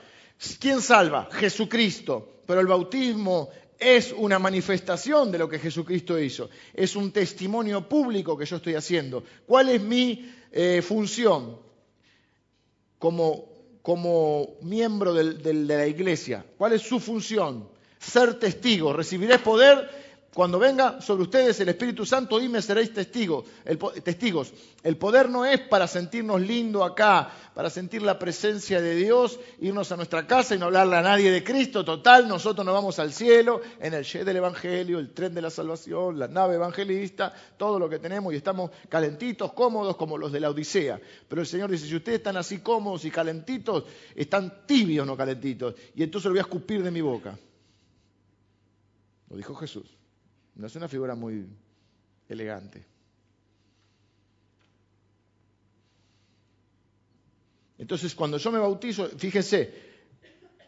¿Quién salva? Jesucristo. Pero el bautismo es una manifestación de lo que Jesucristo hizo. Es un testimonio público que yo estoy haciendo. ¿Cuál es mi eh, función como, como miembro de la iglesia? ¿Cuál es su función? Ser testigo. Recibiré poder cuando venga sobre ustedes el Espíritu Santo, dime seréis testigos. El, testigos. El poder no es para sentirnos lindo acá, para sentir la presencia de Dios, irnos a nuestra casa y no hablarle a nadie de Cristo. Total, nosotros nos vamos al cielo en el jet del Evangelio, el tren de la salvación, la nave evangelista, todo lo que tenemos y estamos calentitos, cómodos como los de la Odisea. Pero el Señor dice, si ustedes están así cómodos y calentitos, están tibios, no calentitos. Y entonces lo voy a escupir de mi boca. Lo dijo Jesús. No es una figura muy elegante. Entonces, cuando yo me bautizo, fíjese,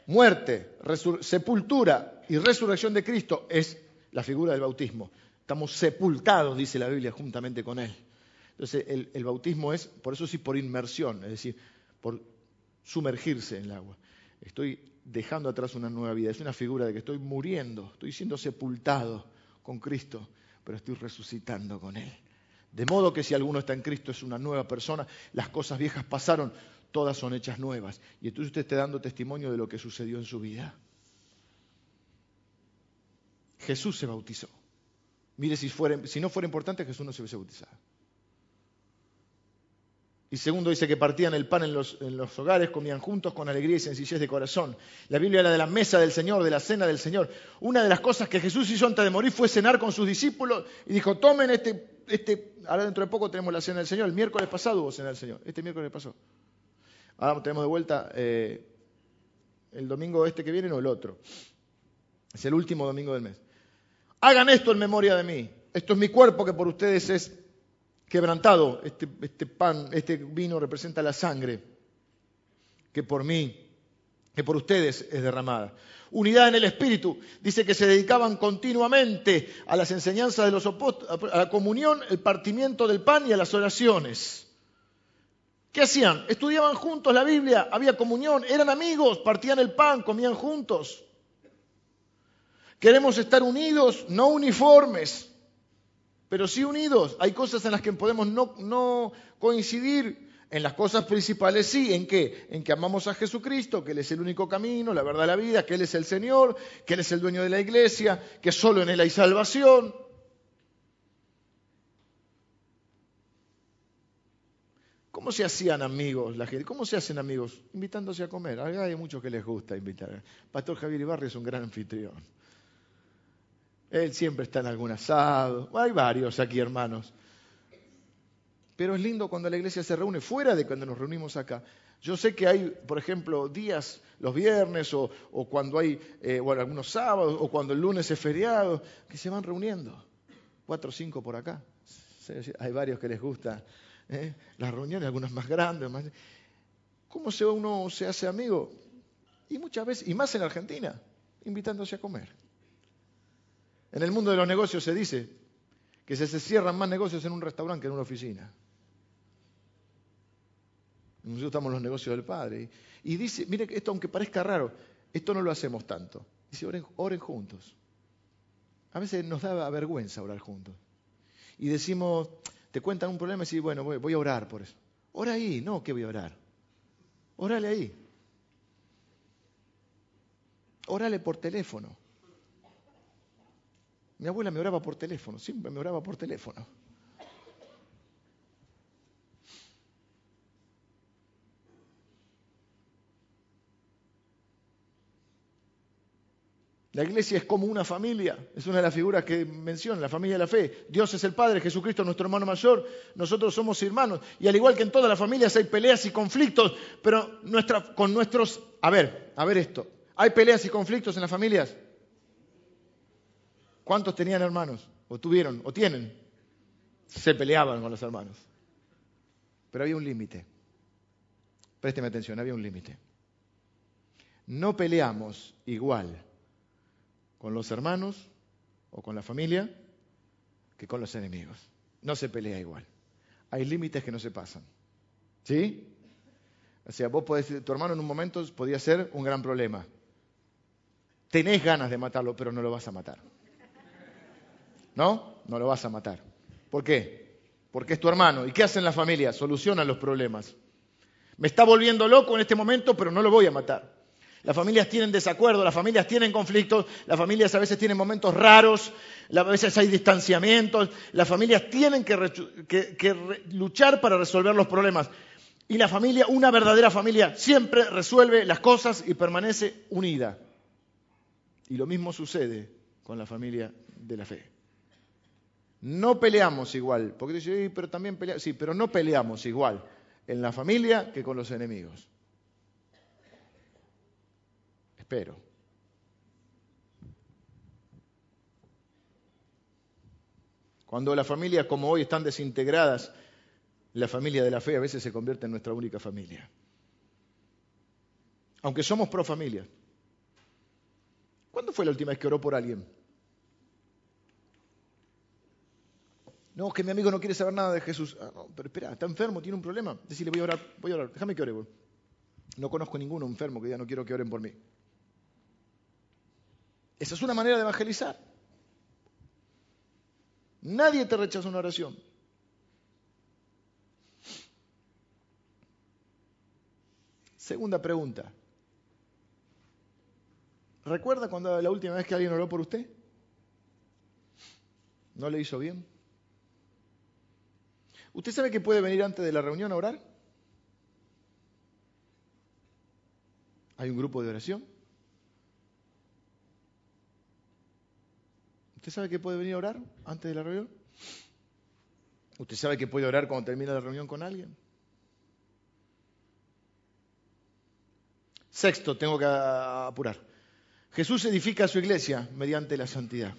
muerte, sepultura y resurrección de Cristo es la figura del bautismo. Estamos sepultados, dice la Biblia, juntamente con Él. Entonces, el, el bautismo es, por eso sí, por inmersión, es decir, por sumergirse en el agua. Estoy dejando atrás una nueva vida. Es una figura de que estoy muriendo, estoy siendo sepultado con Cristo, pero estoy resucitando con Él. De modo que si alguno está en Cristo es una nueva persona, las cosas viejas pasaron, todas son hechas nuevas. Y entonces usted está dando testimonio de lo que sucedió en su vida. Jesús se bautizó. Mire, si, si no fuera importante, Jesús no se hubiese bautizado. Y segundo dice que partían el pan en los, hogares, comían juntos con alegría y sencillez de corazón. La Biblia habla de la mesa del Señor, de la cena del Señor. Una de las cosas que Jesús hizo antes de morir fue cenar con sus discípulos y dijo, tomen este, este, ahora dentro de poco tenemos la cena del Señor. El miércoles pasado hubo cena del Señor, este miércoles pasó. Ahora tenemos de vuelta eh, el domingo este que viene o el otro. Es el último domingo del mes. Hagan esto en memoria de mí. Esto es mi cuerpo que por ustedes es quebrantado. Este, este, pan, este vino representa la sangre que por mí, que por ustedes es derramada. Unidad en el espíritu. Dice que se dedicaban continuamente a las enseñanzas de los apóstoles, a la comunión, el partimiento del pan y a las oraciones. ¿Qué hacían? Estudiaban juntos la Biblia, había comunión, eran amigos, partían el pan, comían juntos. Queremos estar unidos, no uniformes pero sí unidos. Hay cosas en las que podemos no, coincidir. En las cosas principales sí, ¿en qué? En que amamos a Jesucristo, que Él es el único camino, la verdad, la vida, que Él es el Señor, que Él es el dueño de la iglesia, que solo en Él hay salvación. ¿Cómo se hacían amigos la gente? ¿Cómo se hacen amigos? Invitándose a comer. Hay muchos que les gusta invitar. Pastor Javier Ibarri es un gran anfitrión. Él siempre está en algún asado. Hay varios aquí, hermanos. Pero es lindo cuando la iglesia se reúne, fuera de cuando nos reunimos acá. Yo sé que hay, por ejemplo, días los viernes o, cuando hay, eh, bueno, algunos sábados o cuando el lunes es feriado, que se van reuniendo. Cuatro o cinco por acá. Hay varios que les gusta ¿eh? las reuniones, algunas más grandes. Más... ¿Cómo se uno se hace amigo? Y muchas veces, y más en Argentina, invitándose a comer. En el mundo de los negocios se dice que se cierran más negocios en un restaurante que en una oficina. Nosotros estamos en los negocios del Padre. Y dice, mire, esto aunque parezca raro, esto no lo hacemos tanto. Dice, oren, juntos. A veces nos da vergüenza orar juntos. Y decimos, te cuentan un problema y decís, bueno, voy, a orar por eso. Ora ahí, no, ¿qué voy a orar? Órale ahí. Órale por teléfono. Mi abuela me oraba por teléfono, siempre me oraba por teléfono. La iglesia es como una familia, es una de las figuras que menciona, la familia de la fe. Dios es el Padre, Jesucristo es nuestro hermano mayor, nosotros somos hermanos. Y al igual que en todas las familias hay peleas y conflictos, pero con nuestros... A ver, a ver esto. ¿Hay peleas y conflictos en las familias? ¿Cuántos tenían hermanos? ¿O tuvieron? ¿O tienen? Se peleaban con los hermanos. Pero había un límite. Présteme atención, había un límite. No peleamos igual con los hermanos o con la familia que con los enemigos. No se pelea igual. Hay límites que no se pasan. ¿Sí? O sea, vos podés, tu hermano en un momento podía ser un gran problema. Tenés ganas de matarlo, pero no lo vas a matar. ¿No? No lo vas a matar. ¿Por qué? Porque es tu hermano. ¿Y qué hacen las familias? Solucionan los problemas. Me está volviendo loco en este momento, pero no lo voy a matar. Las familias tienen desacuerdo, las familias tienen conflictos, las familias a veces tienen momentos raros, a veces hay distanciamientos, las familias tienen que, luchar para resolver los problemas. Y la familia, una verdadera familia, siempre resuelve las cosas y permanece unida. Y lo mismo sucede con la familia de la fe. No peleamos igual, porque dice, pero también peleamos, sí, pero no peleamos igual en la familia que con los enemigos. Espero. Cuando las familias como hoy están desintegradas, la familia de la fe a veces se convierte en nuestra única familia. Aunque somos pro familia. ¿Cuándo fue la última vez que oró por alguien? No, que mi amigo no quiere saber nada de Jesús. Ah, pero espera, está enfermo, tiene un problema. Decirle, voy a orar, voy a orar, déjame que ore. No conozco ninguno enfermo que diga, no quiero que oren por mí. Esa es una manera de evangelizar. Nadie te rechaza una oración. Segunda pregunta. ¿Recuerda cuando la última vez que alguien oró por usted? ¿No le hizo bien? ¿Usted sabe que puede venir antes de la reunión a orar? Hay un grupo de oración. ¿Usted sabe que puede venir a orar antes de la reunión? ¿Usted sabe que puede orar cuando termina la reunión con alguien? Sexto, tengo que apurar. Jesús edifica su iglesia mediante la santidad.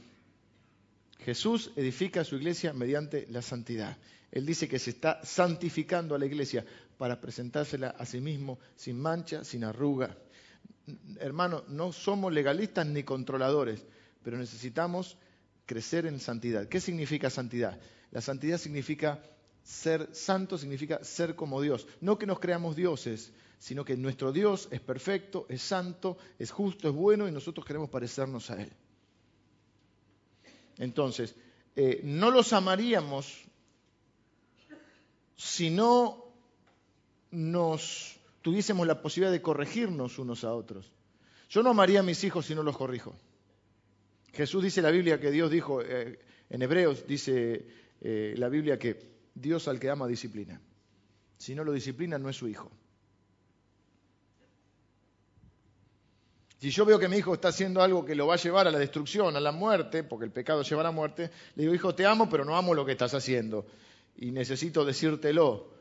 Jesús edifica su iglesia mediante la santidad. Él dice que se está santificando a la iglesia para presentársela a sí mismo sin mancha, sin arruga. Hermano, no somos legalistas ni controladores, pero necesitamos crecer en santidad. ¿Qué significa santidad? La santidad significa ser santo, significa ser como Dios. No que nos creamos dioses, sino que nuestro Dios es perfecto, es santo, es justo, es bueno y nosotros queremos parecernos a Él. Entonces, eh, no los amaríamos si no nos tuviésemos la posibilidad de corregirnos unos a otros. Yo no amaría a mis hijos si no los corrijo. Jesús dice en la Biblia que Dios dijo, eh, en Hebreos dice eh, la Biblia que Dios al que ama disciplina. Si no lo disciplina no es su hijo. Si yo veo que mi hijo está haciendo algo que lo va a llevar a la destrucción, a la muerte, porque el pecado lleva a la muerte, le digo, hijo, te amo, pero no amo lo que estás haciendo. Y necesito decírtelo,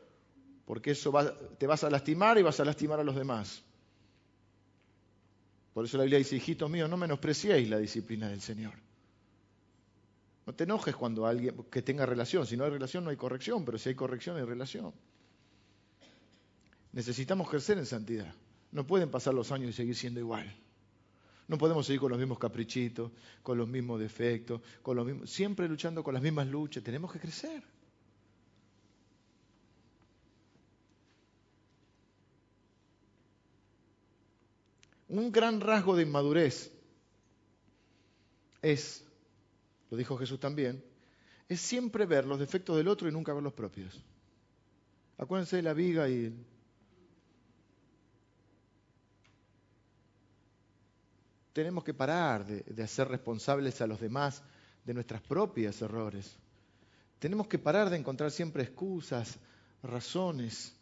porque eso te vas a lastimar y vas a lastimar a los demás. Por eso la Biblia dice, hijito mío, no menospreciéis la disciplina del Señor. No te enojes cuando alguien que tenga relación. Si no hay relación, no hay corrección, pero si hay corrección, hay relación. Necesitamos crecer en santidad. No pueden pasar los años y seguir siendo igual. No podemos seguir con los mismos caprichitos, con los mismos defectos, con los mismos, siempre luchando con las mismas luchas. Tenemos que crecer. Un gran rasgo de inmadurez es, lo dijo Jesús también, es siempre ver los defectos del otro y nunca ver los propios. Acuérdense de la viga y tenemos que parar de, hacer responsables a los demás de nuestras propias errores. Tenemos que parar de encontrar siempre excusas, razones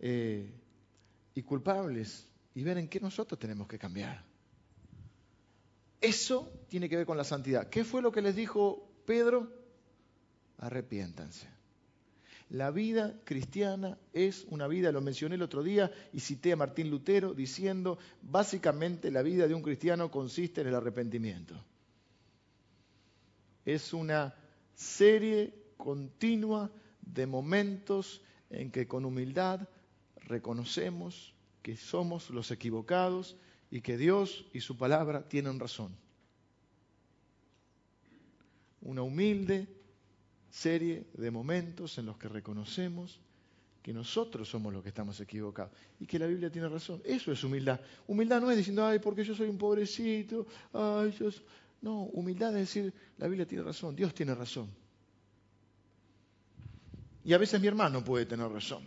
eh, y culpables y ver en qué nosotros tenemos que cambiar. Eso tiene que ver con la santidad. ¿Qué fue lo que les dijo Pedro? Arrepiéntanse. La vida cristiana es una vida, lo mencioné el otro día y cité a Martín Lutero diciendo, básicamente la vida de un cristiano consiste en el arrepentimiento. Es una serie continua de momentos en que con humildad reconocemos que somos los equivocados y que Dios y su palabra tienen razón. Una humilde serie de momentos en los que reconocemos que nosotros somos los que estamos equivocados y que la Biblia tiene razón. Eso es humildad. Humildad no es diciendo, ay, porque yo soy un pobrecito, ay, yo... No, humildad es decir, la Biblia tiene razón, Dios tiene razón. Y a veces mi hermano puede tener razón.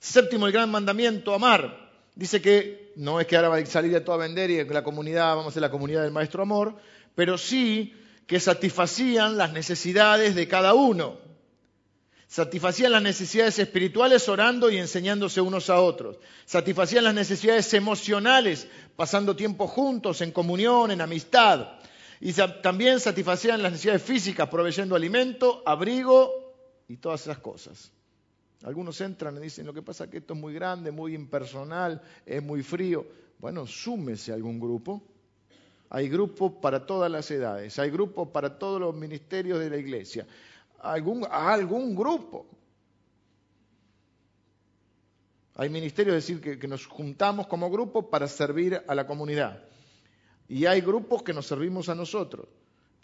Séptimo, el gran mandamiento, amar. Dice que no es que ahora va a salir a vender y que la comunidad, vamos a ser la comunidad del maestro amor, pero sí que satisfacían las necesidades de cada uno. Satisfacían las necesidades espirituales orando y enseñándose unos a otros. Satisfacían las necesidades emocionales, pasando tiempo juntos, en comunión, en amistad. Y también satisfacían las necesidades físicas, proveyendo alimento, abrigo y todas esas cosas. Algunos entran y dicen, lo que pasa es que esto es muy grande, muy impersonal, es muy frío. Bueno, súmese a algún grupo hay grupos para todas las edades, hay grupos para todos los ministerios de la iglesia, algún, algún grupo. Hay ministerios, es decir, que nos juntamos como grupo para servir a la comunidad. Y hay grupos que nos servimos a nosotros.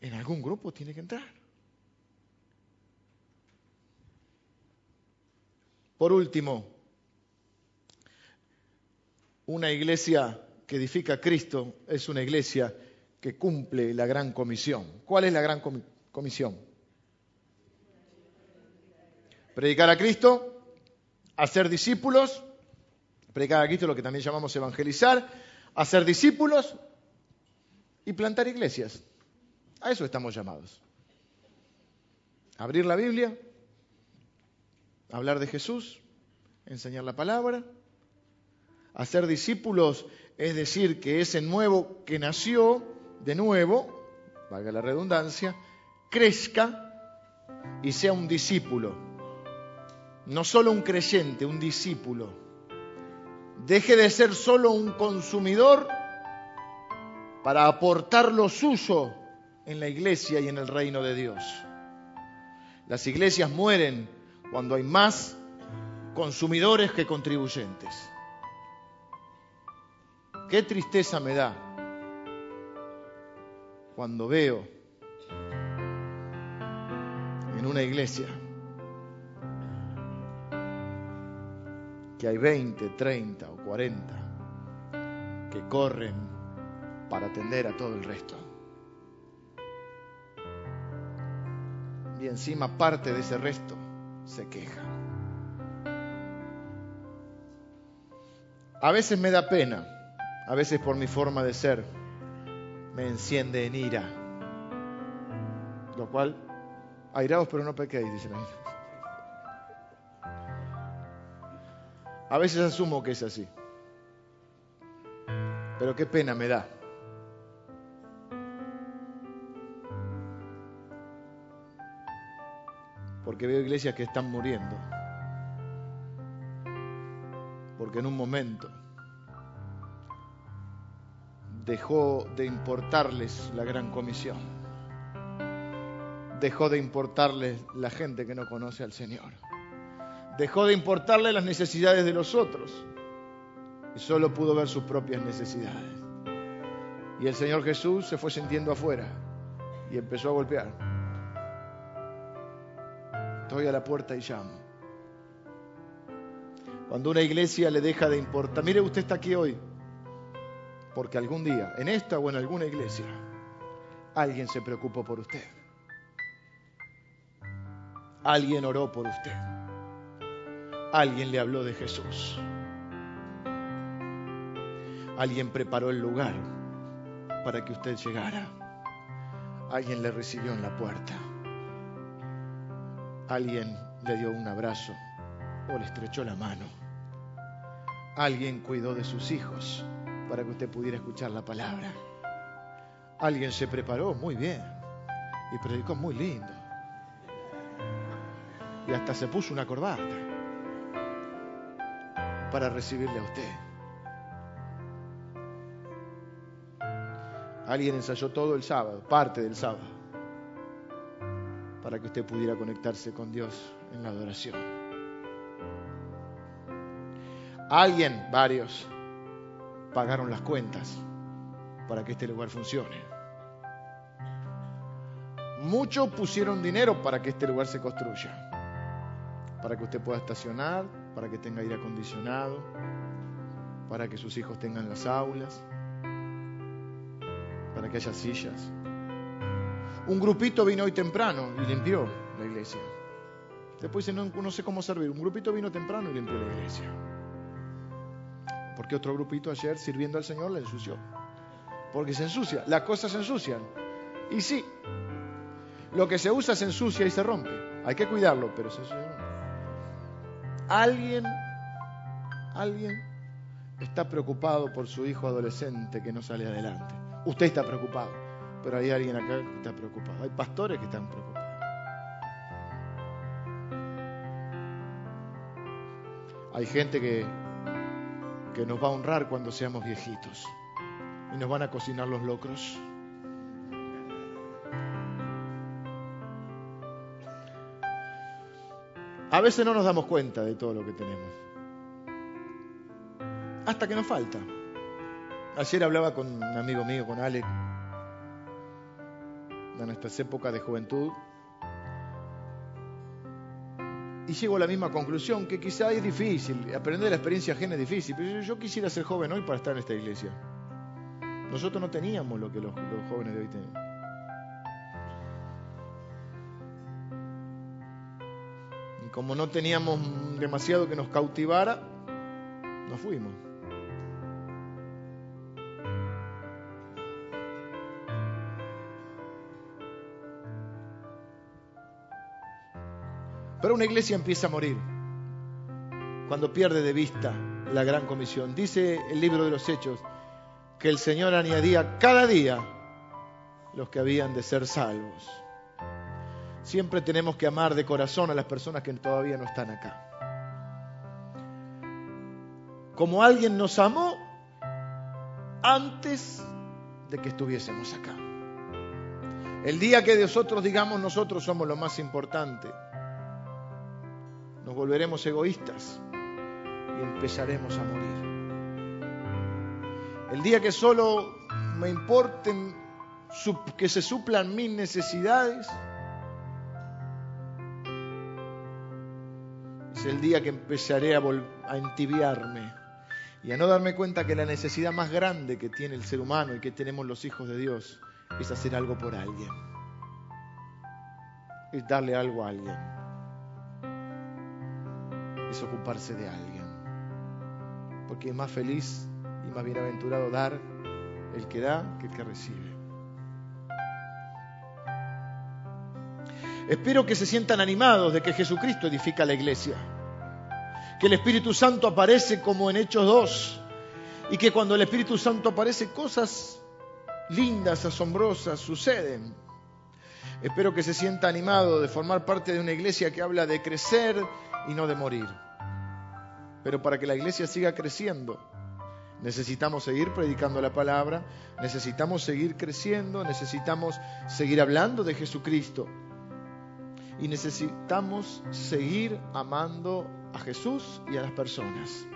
En algún grupo tiene que entrar. Por último, una iglesia que edifica a Cristo es una iglesia que cumple la gran comisión. ¿Cuál es la gran comisión? Predicar a Cristo, hacer discípulos, predicar a Cristo lo que también llamamos evangelizar, hacer discípulos y plantar iglesias. A eso estamos llamados. Abrir la Biblia, hablar de Jesús, enseñar la palabra, hacer discípulos, es decir, que ese nuevo que nació de nuevo, valga la redundancia, crezca y sea un discípulo. No solo un creyente, un discípulo. Deje de ser solo un consumidor para aportar lo suyo en la iglesia y en el reino de Dios. Las iglesias mueren cuando hay más consumidores que contribuyentes. Qué tristeza me da cuando veo en una iglesia que hay 20, 30 o 40 que corren para atender a todo el resto. Y encima parte de ese resto se queja. A veces me da pena, a veces por mi forma de ser, me enciende en ira. Lo cual, airaos pero no pequéis, dicen ahí. A veces asumo que es así. Pero qué pena me da. Porque veo iglesias que están muriendo. Porque en un momento dejó de importarles la gran comisión. Dejó de importarles la gente que no conoce al Señor. Dejó de importarle las necesidades de los otros. Y solo pudo ver sus propias necesidades. Y el Señor Jesús se fue sintiendo afuera y empezó a golpear. Estoy a la puerta y llamo. Cuando una iglesia le deja de importar, mire usted está aquí hoy, porque algún día, en esta o en alguna iglesia, alguien se preocupó por usted. Alguien oró por usted. Alguien le habló de Jesús. Alguien preparó el lugar para que usted llegara. Alguien le recibió en la puerta. Alguien le dio un abrazo o le estrechó la mano. Alguien cuidó de sus hijos para que usted pudiera escuchar la palabra. Alguien se preparó muy bien y predicó muy lindo. Y hasta se puso una corbata para recibirle a usted. Alguien ensayó todo el sábado, parte del sábado, para que usted pudiera conectarse con Dios en la adoración. Alguien, varios, pagaron las cuentas para que este lugar funcione. Muchos pusieron dinero para que este lugar se construya, para que usted pueda estacionar, para que tenga aire acondicionado, para que sus hijos tengan las aulas, para que haya sillas. Un grupito vino hoy temprano y limpió la iglesia. Después dice, no, sé cómo servir. Un grupito vino temprano y limpió la iglesia. Porque otro grupito ayer sirviendo al Señor le ensució. Porque se ensucia, las cosas se ensucian. Y sí, lo que se usa se ensucia y se rompe. Hay que cuidarlo, pero se ensucia. Alguien, alguien está preocupado por su hijo adolescente que no sale adelante. Usted está preocupado, pero hay alguien acá que está preocupado. Hay pastores que están preocupados. Hay gente que que nos va a honrar cuando seamos viejitos y nos van a cocinar los locros. A veces no nos damos cuenta de todo lo que tenemos. Hasta que nos falta. Ayer hablaba con un amigo mío, con Alec, de nuestras épocas de juventud. y llego a la misma conclusión, que quizá es difícil, aprender la experiencia ajena es difícil, pero yo quisiera ser joven hoy para estar en esta iglesia. Nosotros no teníamos lo que los, los jóvenes de hoy tienen. Y como no teníamos demasiado que nos cautivara, nos fuimos. Pero una iglesia empieza a morir cuando pierde de vista la gran comisión. Dice el libro de los Hechos que el Señor añadía cada día los que habían de ser salvos. Siempre tenemos que amar de corazón a las personas que todavía no están acá. Como alguien nos amó antes de que estuviésemos acá. El día que nosotros digamos nosotros somos lo más importante, nos volveremos egoístas y empezaremos a morir. El día que solo me importen que se suplan mis necesidades, es el día que empezaré a, a entibiarme y a no darme cuenta que la necesidad más grande que tiene el ser humano y que tenemos los hijos de Dios es hacer algo por alguien, es darle algo a alguien ocuparse de alguien. Porque es más feliz y más bienaventurado dar el que da que el que recibe. Espero que se sientan animados de que Jesucristo edifica la iglesia, que el Espíritu Santo aparece como en Hechos 2 y que cuando el Espíritu Santo aparece cosas lindas, asombrosas suceden. Espero que se sienta animado de formar parte de una iglesia que habla de crecer y no de morir. Pero para que la iglesia siga creciendo, necesitamos seguir predicando la palabra, necesitamos seguir creciendo, necesitamos seguir hablando de Jesucristo y necesitamos seguir amando a Jesús y a las personas.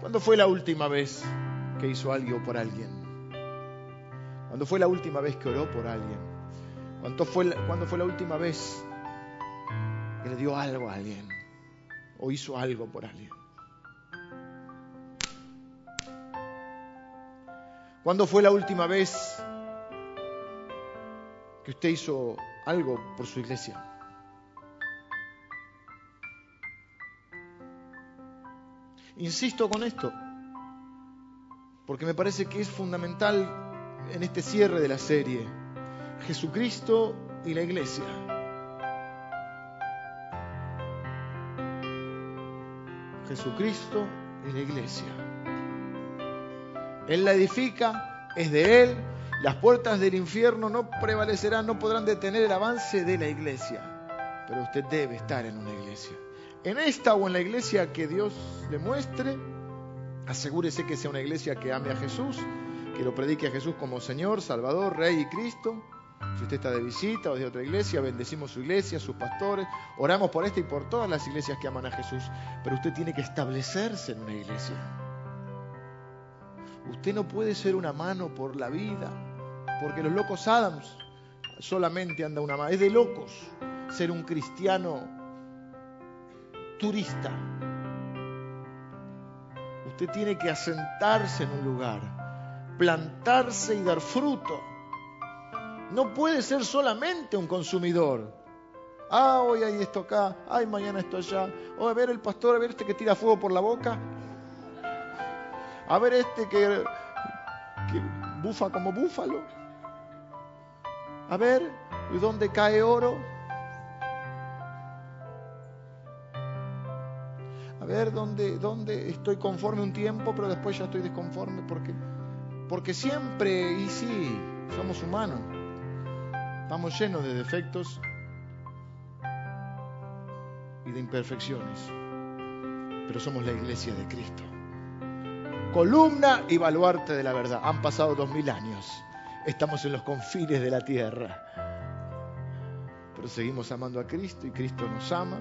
¿Cuándo fue la última vez que hizo algo por alguien? ¿Cuándo fue la última vez que oró por alguien? ¿Cuándo fue, ¿Cuándo fue la última vez que le dio algo a alguien o hizo algo por alguien. ¿Cuándo fue la última vez que usted hizo algo por su iglesia? Insisto con esto, porque me parece que es fundamental en este cierre de la serie, Jesucristo y la iglesia. Jesucristo y la iglesia. Él la edifica, es de Él. Las puertas del infierno no prevalecerán, no podrán detener el avance de la iglesia. Pero usted debe estar en una iglesia. En esta o en la iglesia que Dios le muestre, asegúrese que sea una iglesia que ame a Jesús, que lo predique a Jesús como Señor, Salvador, Rey y Cristo si usted está de visita o de otra iglesia, bendecimos su iglesia, sus pastores, oramos por esta y por todas las iglesias que aman a Jesús. Pero usted tiene que establecerse en una iglesia. Usted no puede ser una mano por la vida, porque los locos Adams solamente anda una mano. Es de locos ser un cristiano turista. Usted tiene que asentarse en un lugar, plantarse y dar fruto no puede ser solamente un consumidor. Ah, hoy hay esto acá, ay, mañana esto allá. O a ver el pastor, a ver este que tira fuego por la boca. A ver este que, que bufa como búfalo. A ver, ¿y dónde cae oro? A ver dónde, dónde estoy conforme un tiempo, pero después ya estoy desconforme porque, porque siempre, y sí, somos humanos. Estamos llenos de defectos y de imperfecciones, pero somos la iglesia de Cristo. Columna y baluarte de la verdad. Han pasado dos mil años. Estamos en los confines de la tierra. Pero seguimos amando a Cristo y Cristo nos ama